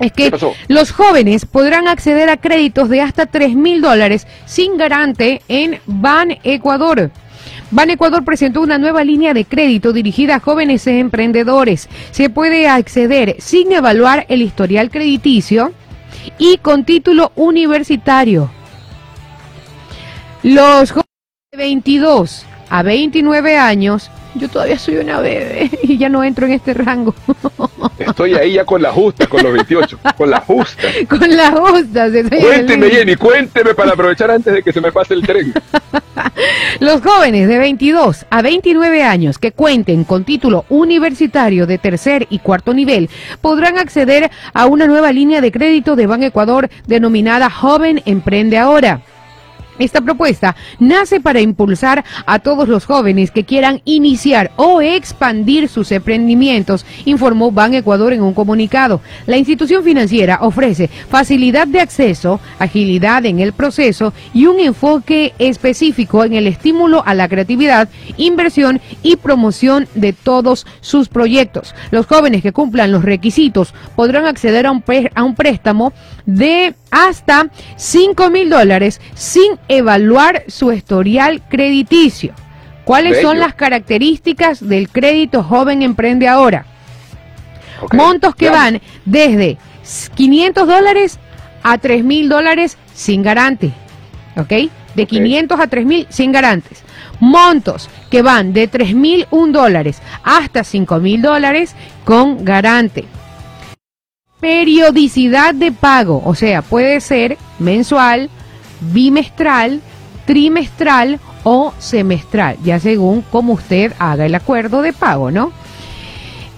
es que los jóvenes podrán acceder a créditos de hasta 3 mil dólares sin garante en Ban Ecuador. Ban Ecuador presentó una nueva línea de crédito dirigida a jóvenes emprendedores. Se puede acceder sin evaluar el historial crediticio y con título universitario. Los jóvenes de 22 a 29 años, yo todavía soy una bebé y ya no entro en este rango. Estoy ahí ya con la justa, con los 28, con la justa. Con en el Cuénteme. Jenny, cuénteme para aprovechar antes de que se me pase el tren. Los jóvenes de 22 a 29 años que cuenten con título universitario de tercer y cuarto nivel podrán acceder a una nueva línea de crédito de Ban Ecuador denominada Joven Emprende Ahora. Esta propuesta nace para impulsar a todos los jóvenes que quieran iniciar o expandir sus emprendimientos, informó Ban Ecuador en un comunicado. La institución financiera ofrece facilidad de acceso, agilidad en el proceso y un enfoque específico en el estímulo a la creatividad, inversión y promoción de todos sus proyectos. Los jóvenes que cumplan los requisitos podrán acceder a un, préstamo de hasta 5 mil dólares sin evaluar su historial crediticio. ¿Cuáles son las características del crédito joven emprende ahora? Montos que van desde 500 dólares a 3 mil dólares sin garante. ¿Ok? De 500 a 3 mil sin garantes. Montos que van de 3 mil dólares hasta 5 mil dólares con garante. Periodicidad de pago, o sea, puede ser mensual, bimestral, trimestral o semestral, ya según como usted haga el acuerdo de pago, ¿no?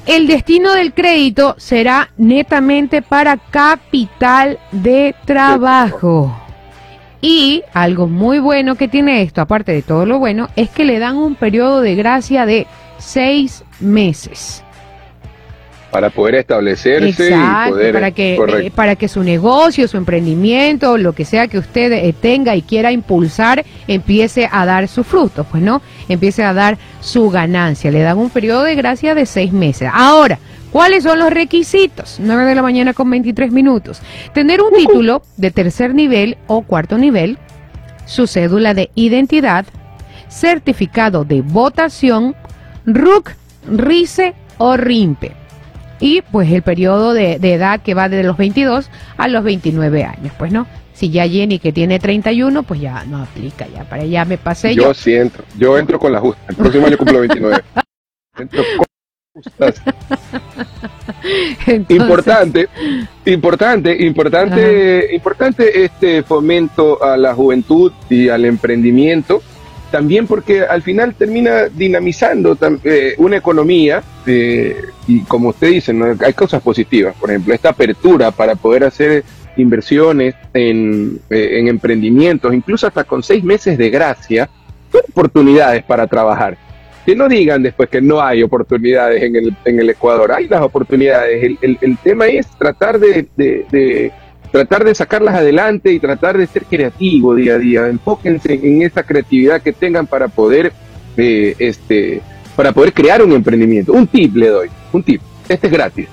El destino del crédito será netamente para capital de trabajo. Y algo muy bueno que tiene esto, aparte de todo lo bueno, es que le dan un periodo de gracia de seis meses. Para poder establecerse y poder... para que, correcto. eh, para que su negocio, su emprendimiento, lo que sea que usted eh, tenga y quiera impulsar, empiece a dar su fruto, pues no, empiece a dar su ganancia. Le dan un periodo de gracia de seis meses. Ahora, ¿cuáles son los requisitos? 9 de la mañana con 23 minutos. Tener un título de tercer nivel o cuarto nivel, su cédula de identidad, certificado de votación, RUC, RICE o RIMPE. Y pues el periodo de, de edad que va desde los 22 a los 29 años, pues no. Si ya Jenny que tiene 31, pues ya no aplica, ya para allá me pasé yo. Yo sí entro. Yo entro con la justa. El próximo año cumplo 29. Entro con justas. Entonces, Importante, importante, importante, importante este fomento a la juventud y al emprendimiento, también porque al final termina dinamizando eh, una economía eh, y como usted dice, ¿no? hay cosas positivas, por ejemplo, esta apertura para poder hacer inversiones en, eh, en emprendimientos, incluso hasta con seis meses de gracia, son oportunidades para trabajar. Que no digan después que no hay oportunidades en el, en el Ecuador, hay las oportunidades. El, el- el tema es tratar de- tratar de sacarlas adelante y tratar de ser creativo día a día. Enfóquense en esa creatividad que tengan para poder, eh, este, para poder crear un emprendimiento. Un tip le doy, un tip. Este es gratis.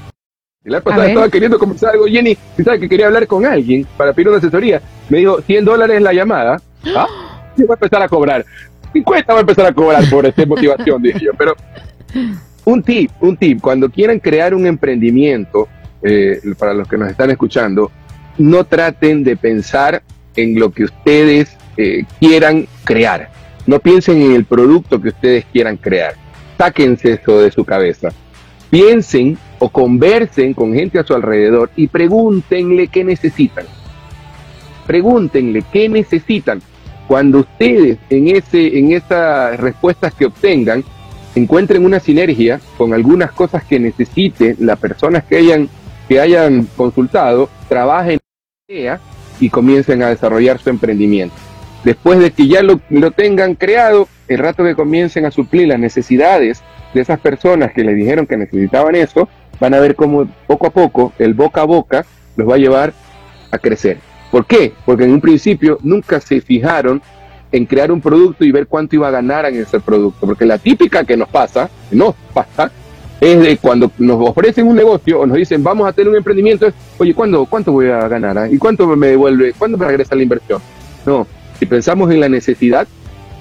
La pasada estaba queriendo conversar algo, Jenny, pensaba que quería hablar con alguien para pedir una asesoría. Me dijo 100 dólares la llamada. ¿Ah? voy a empezar a cobrar. 50 voy a empezar a cobrar por esta motivación, dije yo. Pero un tip, un tip, cuando quieran crear un emprendimiento, eh, para los que nos están escuchando, no traten de pensar en lo que ustedes eh, quieran crear. No piensen en el producto que ustedes quieran crear. Sáquense eso de su cabeza. Piensen o conversen con gente a su alrededor y pregúntenle qué necesitan. Pregúntenle qué necesitan. Cuando ustedes en, ese, en esas respuestas que obtengan encuentren una sinergia con algunas cosas que necesiten las personas que hayan, que hayan consultado, trabajen y comiencen a desarrollar su emprendimiento. Después de que ya lo, lo tengan creado, el rato que comiencen a suplir las necesidades de esas personas que le dijeron que necesitaban eso, van a ver cómo poco a poco el boca a boca los va a llevar a crecer. ¿Por qué? Porque en un principio nunca se fijaron en crear un producto y ver cuánto iba a ganar en ese producto. Porque la típica que nos pasa, nos pasa, es de cuando nos ofrecen un negocio o nos dicen vamos a tener un emprendimiento, es, oye, ¿cuándo, cuánto voy a ganar? Ah? ¿Y cuánto me devuelve? ¿Cuándo me regresa la inversión? No, si pensamos en la necesidad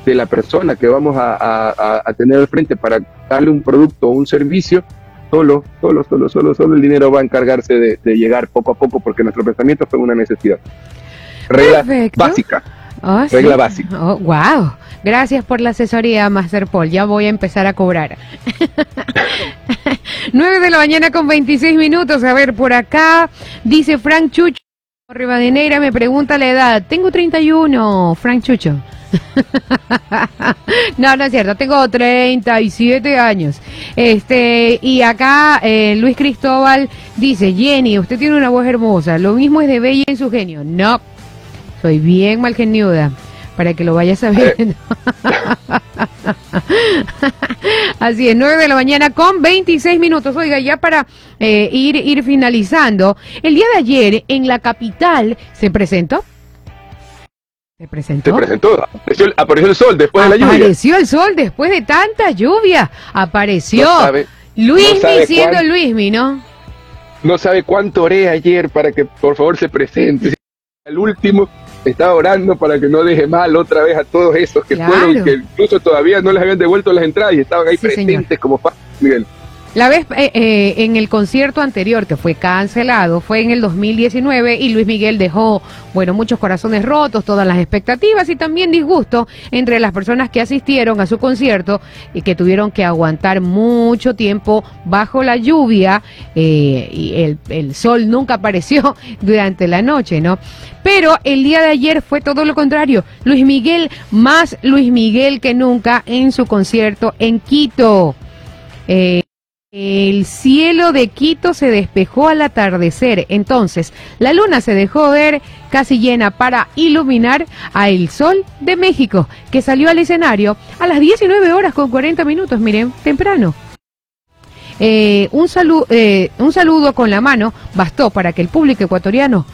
de la persona que vamos a, tener al frente para darle un producto o un servicio, solo, solo, solo, solo, solo el dinero va a encargarse de, llegar poco a poco porque nuestro pensamiento fue una necesidad. Regla básica. Oh, Regla básica. Oh, wow. Gracias por la asesoría, Master Paul. Ya voy a empezar a cobrar. 9 de la mañana con 26 minutos. A ver, por acá dice Frank Chucho. Rivadeneira me pregunta la edad. Tengo 31, Frank Chucho. no, no es cierto, tengo 37 años. Este, y acá eh, Luis Cristóbal dice, Jenny, usted tiene una voz hermosa, lo mismo es de Bella en su genio. No, soy bien mal geniuda, para que lo vayas sabiendo. Así es, 9 de la mañana con 26 minutos. Oiga, ya para eh, ir, ir finalizando, el día de ayer en la capital se presentó se presentó. Se presentó. Apareció, el sol después de la lluvia. Apareció el sol después de tanta lluvia. Apareció. Luismi siendo Luismi, ¿no? No sabe cuánto oré ayer para que por favor se presente. El último estaba orando para que no deje mal otra vez a todos esos que fueron, que incluso todavía no les habían devuelto las entradas y estaban ahí presentes como Miguel. La vez eh, eh, en el concierto anterior que fue cancelado fue en el 2019 y Luis Miguel dejó, bueno, muchos corazones rotos, todas las expectativas y también disgusto entre las personas que asistieron a su concierto y que tuvieron que aguantar mucho tiempo bajo la lluvia eh, y el, el sol nunca apareció durante la noche, ¿no? Pero el día de ayer fue todo lo contrario. Luis Miguel, más Luis Miguel que nunca en su concierto en Quito. Eh, el cielo de Quito se despejó al atardecer, entonces la luna se dejó ver casi llena para iluminar a el sol de México, que salió al escenario a las 19 horas con 40 minutos, miren, temprano. Eh, un, eh, un saludo con la mano bastó para que el público ecuatoriano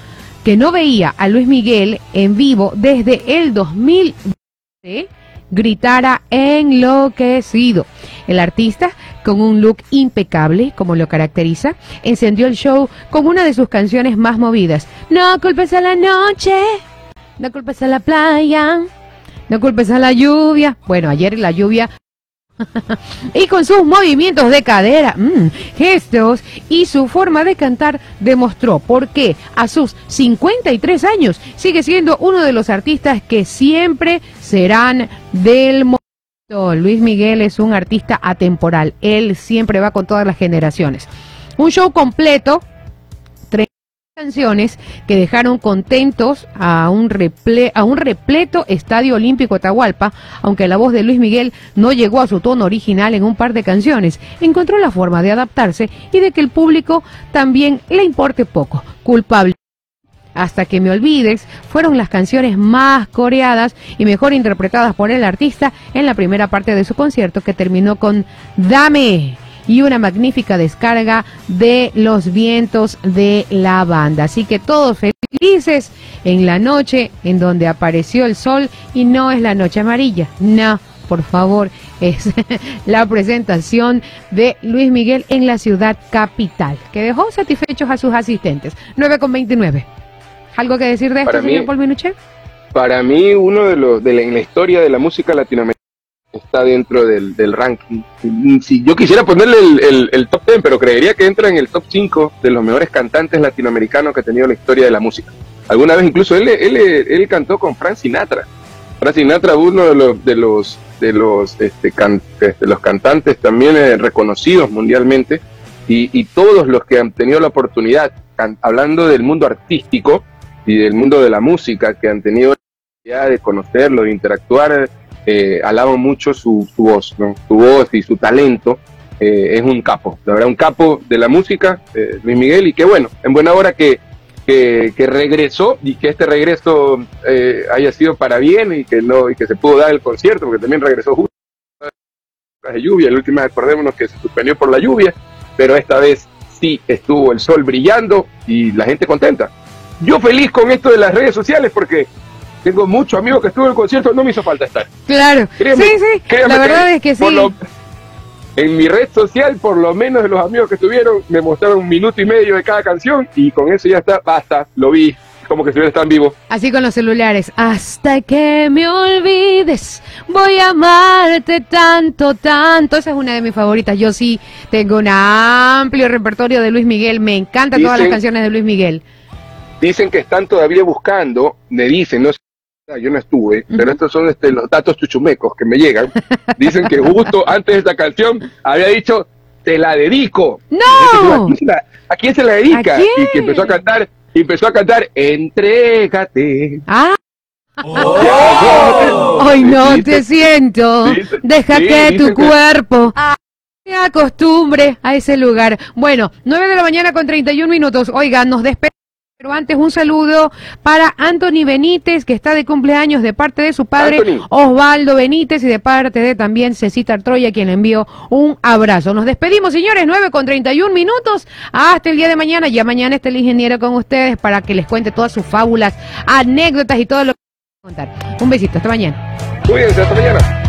que no veía a Luis Miguel en vivo desde el 2020 gritara enloquecido. El artista, con un look impecable, como lo caracteriza, encendió el show con una de sus canciones más movidas. No culpes a la noche, no culpes a la playa, no culpes a la lluvia. Bueno, ayer la lluvia y con sus movimientos de cadera, mm, gestos y su forma de cantar demostró por qué a sus 53 años sigue siendo uno de los artistas que siempre serán del momento. Luis Miguel es un artista atemporal, él siempre va con todas las generaciones. Un show completo canciones que dejaron contentos a un, a un repleto Estadio Olímpico Atahualpa, aunque la voz de Luis Miguel no llegó a su tono original en un par de canciones, encontró la forma de adaptarse y de que el público también le importe poco. Culpable. Hasta que me olvides fueron las canciones más coreadas y mejor interpretadas por el artista en la primera parte de su concierto que terminó con Dame y una magnífica descarga de los vientos de la banda. Así que todos felices en la noche en donde apareció el sol y no es la noche amarilla, no por favor, es la presentación de Luis Miguel en la ciudad capital, que dejó satisfechos a sus asistentes. 9 con 29. ¿Algo que decir de esto, Para mí- señor Paul Minuchet? Para mí, uno de los, de la, en la historia de la música latinoamericana está dentro del, del ranking. Si yo quisiera ponerle el, el- top 10, pero creería que entra en el top 5 de los mejores cantantes latinoamericanos que ha tenido la historia de la música. Alguna vez incluso él, él, él cantó con Frank Sinatra. Frank Sinatra, uno de los de los de los este, can- este, los cantantes también eh, reconocidos mundialmente y, y todos los que han tenido la oportunidad, hablando del mundo artístico y del mundo de la música, que han tenido la oportunidad de conocerlo, de interactuar, eh, alaban mucho su, su voz, ¿no? su voz y su talento. eh, es un capo, la verdad, un capo de la música, eh, Luis Miguel, y que bueno, en buena hora que, que, que regresó y que este regreso eh, haya sido para bien y que no y que se pudo dar el concierto, porque también regresó justo de lluvia, última vez acordémonos que se suspendió por la lluvia, pero esta vez sí estuvo el sol brillando y la gente contenta. Yo feliz con esto de las redes sociales porque tengo muchos amigos que estuvo en el concierto, no me hizo falta estar. Claro. Sí, sí. La verdad que es que sí. lo- en mi red social, por lo menos de los amigos que estuvieron, me mostraron un minuto y medio de cada canción y con eso ya está, basta, lo vi, como que si en vivo. Así con los celulares. Hasta que me olvides, voy a amarte tanto, tanto. Esa es una de mis favoritas. Yo sí tengo un amplio repertorio de Luis Miguel. Me encantan todas las canciones de Luis Miguel. Dicen que están todavía buscando, me dicen, no sé, yo no estuve, pero estos son este, los datos chuchumecos que me llegan. Dicen que justo antes de esta canción había dicho, te la dedico. ¡No! ¿A quién se la, a quién se la dedica? Y que empezó a cantar, y empezó a cantar, entrégate. Ah, ¡Oh! hoy no te siento. Deja que tu cuerpo se acostumbre a ese lugar. Bueno, 9 de la mañana con 31 minutos. Oigan, nos despedimos. Pero antes un saludo para Anthony Benítez, que está de cumpleaños de parte de su padre Anthony. Osvaldo Benítez y de parte de también Cecita Troya, quien le envió un abrazo. Nos despedimos, señores, 9 con 31 minutos. Hasta el día de mañana. Ya mañana está el ingeniero con ustedes para que les cuente todas sus fábulas, anécdotas y todo lo que contar. Un besito, hasta mañana. Cuídense, hasta mañana.